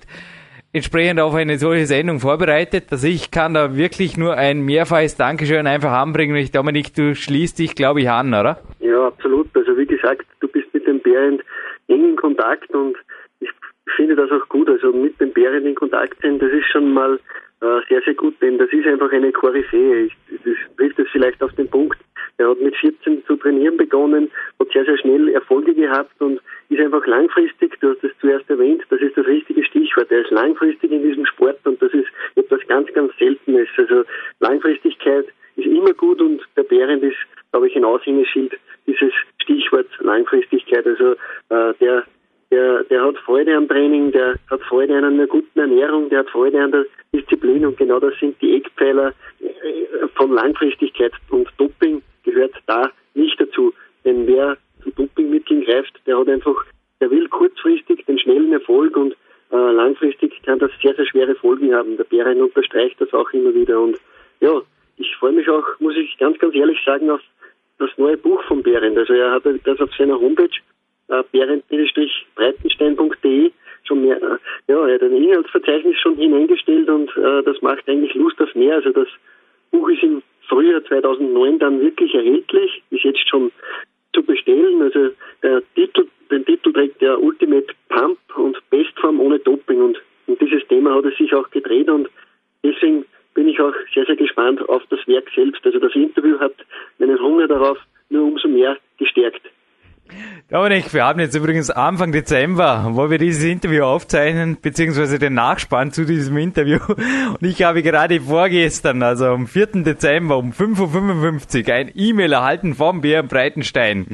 entsprechend auf eine solche Sendung vorbereitet. Also ich kann da wirklich nur ein mehrfaches Dankeschön einfach anbringen. Ich, Dominik, du schließt dich, glaube ich, an, oder? Ja, absolut. Also wie gesagt, du bist mit dem Behrend eng in Kontakt und ich finde das auch gut. Also mit dem Behrend in Kontakt sein, das ist schon mal äh, sehr, sehr gut, denn das ist einfach eine Koryphäe. Ich, das trifft es vielleicht auf den Punkt. Er hat mit 14 zu trainieren begonnen, hat sehr, sehr schnell Erfolge gehabt und ist einfach langfristig, du hast es zuerst erwähnt, das ist das richtige Stichwort. Er ist langfristig in diesem Sport und das ist etwas ganz, ganz Seltenes. Also Langfristigkeit ist immer gut und der Bärend ist, glaube ich, ein Aushängeschild dieses Stichwort Langfristigkeit. Also äh, der der, der hat Freude am Training, der hat Freude an einer guten Ernährung, der hat Freude an der Disziplin und genau das sind die Eckpfeiler äh, von Langfristigkeit und Doping gehört da nicht dazu. Denn wer zu Dopingmitteln greift, der hat einfach, der will kurzfristig den schnellen Erfolg und äh, langfristig kann das sehr, sehr schwere Folgen haben. Der Bären unterstreicht das auch immer wieder und ja, ich freue mich auch, muss ich ganz, ganz ehrlich sagen, auf das neue Buch von Behrendt. Also er hat das auf seiner Homepage äh, behrendt-breitenstein.de schon mehr, äh, ja, er hat ein Inhaltsverzeichnis schon hineingestellt und äh, das macht eigentlich Lust auf mehr. Also das Buch ist im Frühjahr 2009 dann wirklich erhältlich, ist jetzt schon zu bestellen. Also der Titel, den Titel trägt der Ultimate Pump und Bestform ohne Doping und um dieses Thema hat er sich auch gedreht und deswegen bin ich auch sehr, sehr gespannt auf das Werk selbst. Also das Interview hat meinen Hunger darauf nur umso mehr gestärkt. Dominik, wir haben jetzt übrigens Anfang Dezember, wo wir dieses Interview aufzeichnen, beziehungsweise den Nachspann zu diesem Interview. Und ich habe gerade vorgestern, also am 4. Dezember um 5.55 Uhr, ein E-Mail erhalten vom Bären Breitenstein.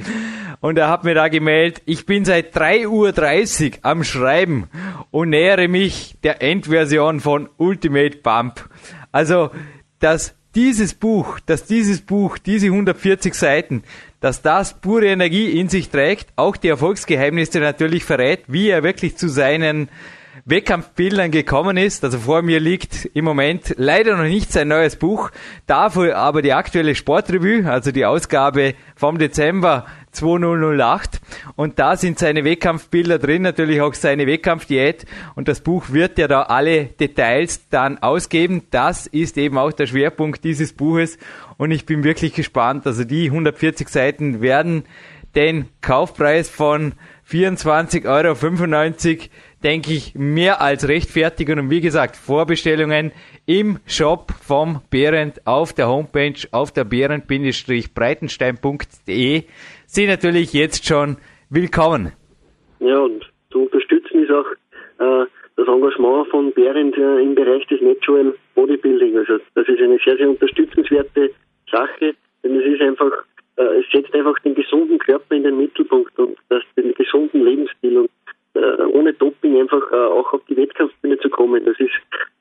Und er hat mir da gemeldet, ich bin seit 3.30 Uhr am Schreiben und nähere mich der Endversion von Ultimate Bump. Also, dass dieses Buch, dass dieses Buch, diese 140 Seiten, dass das pure Energie in sich trägt, auch die Erfolgsgeheimnisse natürlich verrät, wie er wirklich zu seinen Wettkampfbildern gekommen ist. Also vor mir liegt im Moment leider noch nicht sein neues Buch, dafür aber die aktuelle Sportrevue, also die Ausgabe vom Dezember 2008 und da sind seine Wettkampfbilder drin, natürlich auch seine Wettkampfdiät und das Buch wird ja da alle Details dann ausgeben. Das ist eben auch der Schwerpunkt dieses Buches und ich bin wirklich gespannt. Also die 140 Seiten werden den Kaufpreis von 24,95 Euro, denke ich, mehr als rechtfertigen. Und wie gesagt, Vorbestellungen im Shop vom Behrend auf der Homepage auf der behrend-breitenstein.de sind natürlich jetzt schon willkommen. Ja, und zu unterstützen ist auch äh, das Engagement von Behrend äh, im Bereich des Natural Bodybuilding. Also das ist eine sehr, sehr unterstützenswerte Sache, denn es ist einfach, äh, es setzt einfach den gesunden Körper in den Mittelpunkt und das, den gesunden Lebensstil und äh, ohne Doping einfach äh, auch auf die Wettkampfbühne zu kommen. Das ist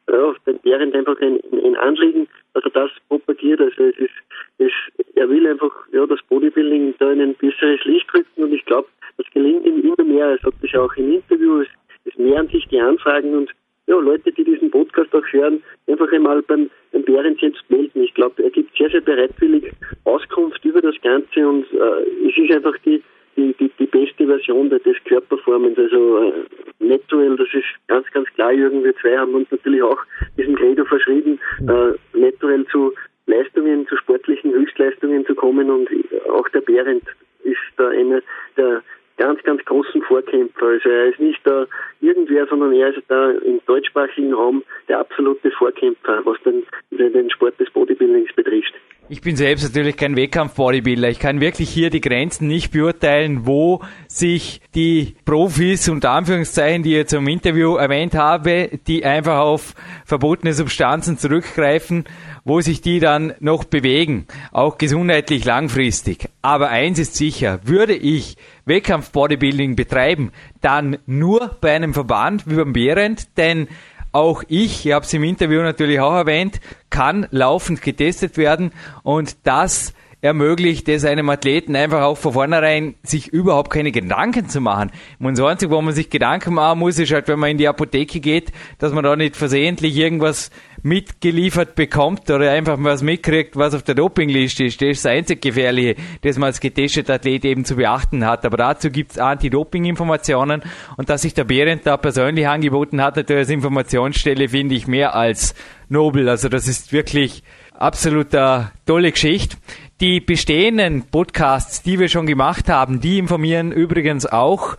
ja, während einfach ein, ein Anliegen, dass er das propagiert. Also es ist, es, er will einfach ja, das Bodybuilding da in ein besseres Licht rücken und ich glaube, das gelingt ihm immer mehr. Er sagt das ja auch im Interview, es, mehren sich die Anfragen und ja, Leute, die diesen Podcast auch hören, einfach einmal beim, beim Behrens jetzt melden. Ich glaube, er gibt sehr, sehr bereitwillig Auskunft über das Ganze und äh, es ist einfach die, die, die, die beste Version des Körperformens. Also äh, Nettoel, das ist ganz, ganz klar, Jürgen, wir zwei haben uns natürlich auch diesem Credo verschrieben, äh, Nettoel zu Leistungen, zu sportlichen Höchstleistungen zu kommen und auch der Behrend ist da einer der ganz, ganz großen Vorkämpfer. Also er ist nicht da irgendwer, sondern er ist da im deutschsprachigen Raum der absolute Vorkämpfer, was den, den Sport des Bodybuildings betrifft. Ich bin selbst natürlich kein Wettkampf-Bodybuilder. Ich kann wirklich hier die Grenzen nicht beurteilen, wo sich die Profis, unter Anführungszeichen, die ich jetzt im Interview erwähnt habe, die einfach auf verbotene Substanzen zurückgreifen, wo sich die dann noch bewegen, auch gesundheitlich langfristig. Aber eins ist sicher, würde ich Wettkampf-Bodybuilding betreiben, dann nur bei einem Verband wie beim Behrendt, denn auch ich, ich habe es im Interview natürlich auch erwähnt, kann laufend getestet werden und das ermöglicht es einem Athleten einfach auch von vornherein, sich überhaupt keine Gedanken zu machen. Und das Einzige, wo man sich Gedanken machen muss, ist halt, wenn man in die Apotheke geht, dass man da nicht versehentlich irgendwas mitgeliefert bekommt oder einfach was mitkriegt, was auf der Dopingliste ist. Das ist das einzig Gefährliche, das man als getesteter Athlet eben zu beachten hat. Aber dazu gibt es Anti-Doping-Informationen und dass sich der Behrendt da persönlich angeboten hat, natürlich als Informationsstelle, finde ich mehr als nobel. Also das ist wirklich absolut eine tolle Geschichte. Die bestehenden Podcasts, die wir schon gemacht haben, die informieren übrigens auch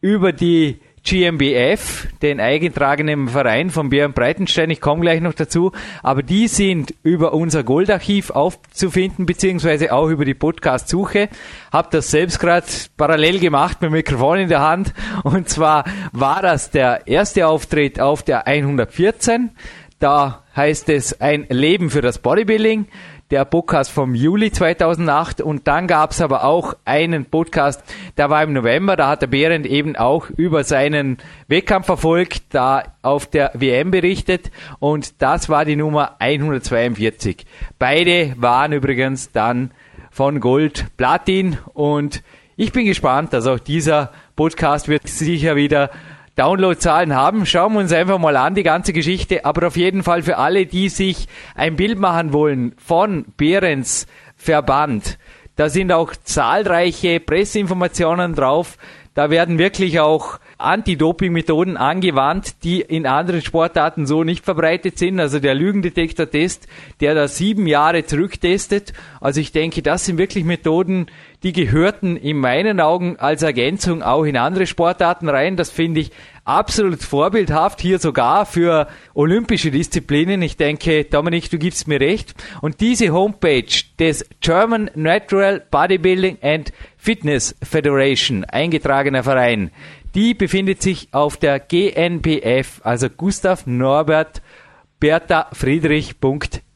über die GmbF, den eingetragenen Verein von Björn Breitenstein, ich komme gleich noch dazu, aber die sind über unser Goldarchiv aufzufinden, beziehungsweise auch über die Podcast-Suche. Hab das selbst gerade parallel gemacht mit dem Mikrofon in der Hand und zwar war das der erste Auftritt auf der 114. Da heißt es ein Leben für das Bodybuilding der Podcast vom Juli 2008 und dann gab es aber auch einen Podcast, der war im November, da hat der Behrendt eben auch über seinen Wettkampferfolg da auf der WM berichtet und das war die Nummer 142. Beide waren übrigens dann von Gold Platin und ich bin gespannt, dass auch dieser Podcast wird sicher wieder Downloadzahlen haben. Schauen wir uns einfach mal an, die ganze Geschichte. Aber auf jeden Fall für alle, die sich ein Bild machen wollen von Behrens Verband. Da sind auch zahlreiche Presseinformationen drauf. Da werden wirklich auch Anti-Doping-Methoden angewandt, die in anderen Sportarten so nicht verbreitet sind. Also der Lügendetektor-Test, der da sieben Jahre zurücktestet. Also ich denke, das sind wirklich Methoden, die gehörten in meinen Augen als Ergänzung auch in andere Sportarten rein. Das finde ich absolut vorbildhaft, hier sogar für olympische Disziplinen. Ich denke, Dominik, du gibst mir recht. Und diese Homepage des German Natural Bodybuilding and Fitness Federation, eingetragener Verein, die befindet sich auf der GNBF, also Gustav Norbert Bertha Friedrich.de.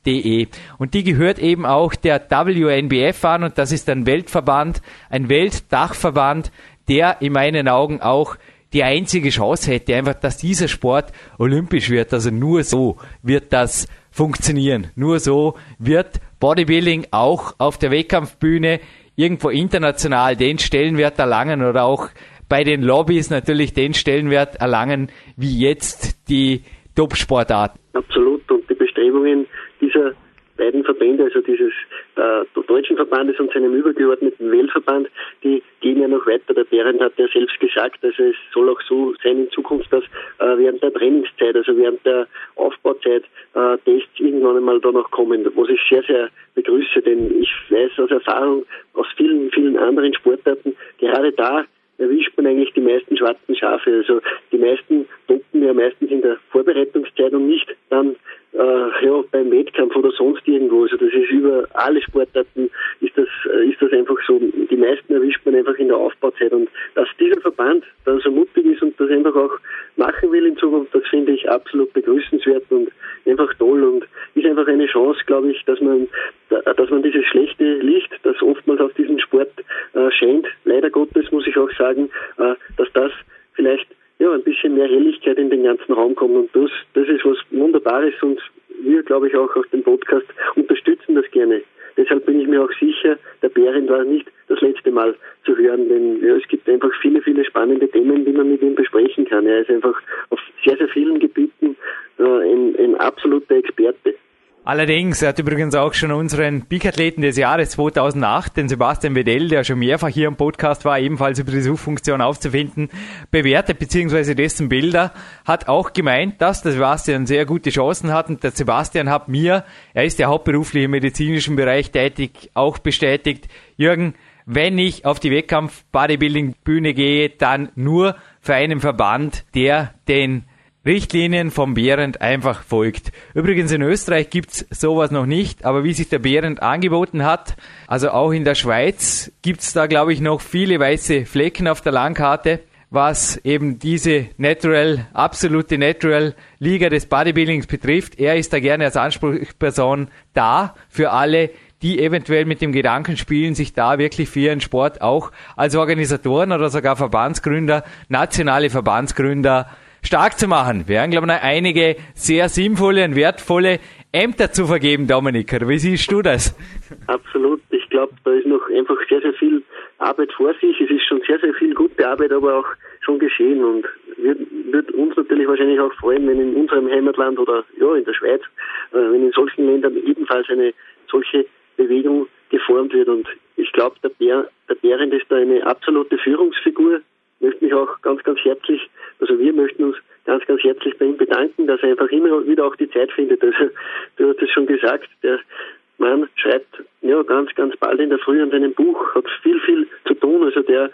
Und die gehört eben auch der WNBF an und das ist ein Weltverband, ein Weltdachverband, der in meinen Augen auch die einzige Chance hätte, einfach, dass dieser Sport olympisch wird. Also nur so wird das funktionieren. Nur so wird Bodybuilding auch auf der Wettkampfbühne irgendwo international den Stellenwert erlangen oder auch bei den Lobbys natürlich den Stellenwert erlangen, wie jetzt die Top-Sportarten. Absolut. Und die Bestrebungen dieser beiden Verbände, also dieses äh, deutschen Verbandes und seinem übergeordneten Weltverband, die gehen ja noch weiter. Der Behrendt hat ja selbst gesagt, also es soll auch so sein in Zukunft, dass äh, während der Trainingszeit, also während der Aufbauzeit, äh, Tests irgendwann einmal da noch kommen, was ich sehr, sehr begrüße, denn ich weiß aus Erfahrung aus vielen, vielen anderen Sportarten, gerade da erwischt man eigentlich die meisten schwarzen Schafe. Also die meisten doppen ja meistens in der Vorbereitungszeit und nicht dann äh, ja, beim Wettkampf oder sonst irgendwo. Also das ist über alle Sportarten ist das, äh, ist das einfach so. Die meisten erwischt man einfach in der Aufbauzeit und dass dieser Verband da so mutig ist und das einfach auch machen will in Zukunft, das finde ich absolut begrüßenswert und einfach toll und ist einfach eine Chance, glaube ich, dass man, dass man dieses schlechte Licht, das oftmals auf diesen Sport äh, scheint, leider Gottes muss ich auch sagen, äh, dass das vielleicht ja, ein bisschen mehr Helligkeit in den ganzen Raum kommt. Und das, das ist was Wunderbares und wir, glaube ich, auch auf dem Podcast unterstützen das gerne. Deshalb bin ich mir auch sicher, der Bären war nicht das letzte Mal zu hören, denn ja, es gibt einfach viele, viele spannende Themen, die man mit ihm besprechen kann. Er ist einfach auf sehr, sehr vielen Gebieten äh, ein, ein absoluter Experte. Allerdings, er hat übrigens auch schon unseren Peak-Athleten des Jahres 2008, den Sebastian Wedell, der schon mehrfach hier im Podcast war, ebenfalls über die Suchfunktion aufzufinden, bewertet, beziehungsweise dessen Bilder, hat auch gemeint, dass der Sebastian sehr gute Chancen hat und der Sebastian hat mir, er ist ja hauptberuflich im medizinischen Bereich tätig, auch bestätigt, Jürgen, wenn ich auf die Wettkampf-Bodybuilding-Bühne gehe, dann nur für einen Verband, der den Richtlinien vom Behrendt einfach folgt. Übrigens in Österreich gibt's sowas noch nicht, aber wie sich der Behrendt angeboten hat, also auch in der Schweiz gibt's da, glaube ich, noch viele weiße Flecken auf der Landkarte, was eben diese Natural, absolute Natural Liga des Bodybuildings betrifft. Er ist da gerne als Ansprechperson da für alle, die eventuell mit dem Gedanken spielen, sich da wirklich für ihren Sport auch als Organisatoren oder sogar Verbandsgründer, nationale Verbandsgründer stark zu machen. Wir haben, glaube ich, einige sehr sinnvolle und wertvolle Ämter zu vergeben, Dominik. Wie siehst du das? Absolut. Ich glaube, da ist noch einfach sehr, sehr viel Arbeit vor sich. Es ist schon sehr, sehr viel gute Arbeit, aber auch schon geschehen und wird, wird uns natürlich wahrscheinlich auch freuen, wenn in unserem Heimatland oder ja in der Schweiz, äh, wenn in solchen Ländern ebenfalls eine solche Bewegung geformt wird. Und ich glaube, der, Bär, der Behrendt ist da eine absolute Führungsfigur. Möchte mich auch ganz, ganz herzlich, also wir möchten uns ganz, ganz herzlich bei ihm bedanken, dass er einfach immer wieder auch die Zeit findet. Also du hast es schon gesagt, der Mann schreibt ja ganz, ganz bald in der Früh an seinem Buch, hat viel, viel zu tun. Also der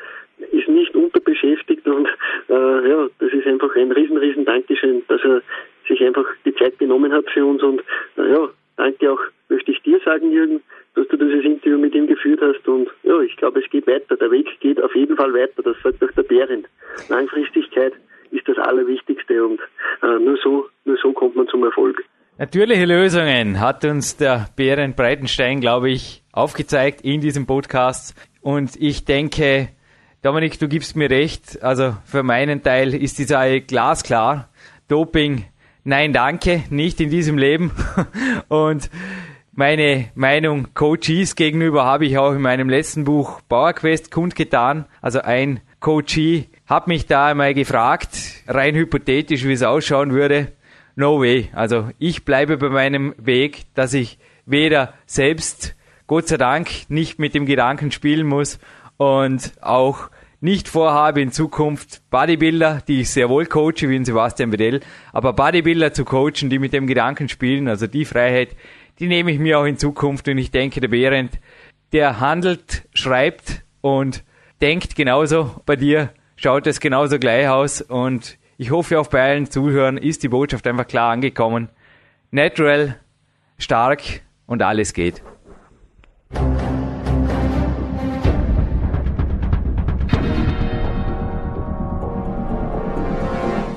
ist nicht unterbeschäftigt und äh, ja, das ist einfach ein riesen, riesen Dankeschön, dass er sich einfach die Zeit genommen hat für uns und äh, ja, danke auch, möchte ich dir sagen, Jürgen, dass du dieses Interview mit ihm geführt hast und ja, ich glaube, es geht weiter. Der Weg geht auf jeden Fall weiter, das sagt auch der Behrendt. Langfristigkeit ist das Allerwichtigste und äh, nur so, nur so kommt man zum Erfolg. Natürliche Lösungen hat uns der Behrendt Breitenstein, glaube ich, aufgezeigt in diesem Podcast. Und ich denke, Dominik, du gibst mir recht. Also für meinen Teil ist die Sache glasklar. Doping, nein, danke, nicht in diesem Leben. Und meine Meinung Coaches gegenüber habe ich auch in meinem letzten Buch Bauerquest kundgetan. Also ein Coachee hat mich da einmal gefragt, rein hypothetisch, wie es ausschauen würde. No way. Also ich bleibe bei meinem Weg, dass ich weder selbst, Gott sei Dank, nicht mit dem Gedanken spielen muss und auch nicht vorhabe in Zukunft Bodybuilder, die ich sehr wohl coache, wie in Sebastian Bedell, aber Bodybuilder zu coachen, die mit dem Gedanken spielen, also die Freiheit, die nehme ich mir auch in Zukunft und ich denke, der Behrendt, der handelt, schreibt und denkt genauso. Bei dir schaut es genauso gleich aus und ich hoffe auch bei allen Zuhörern ist die Botschaft einfach klar angekommen. Natural, stark und alles geht.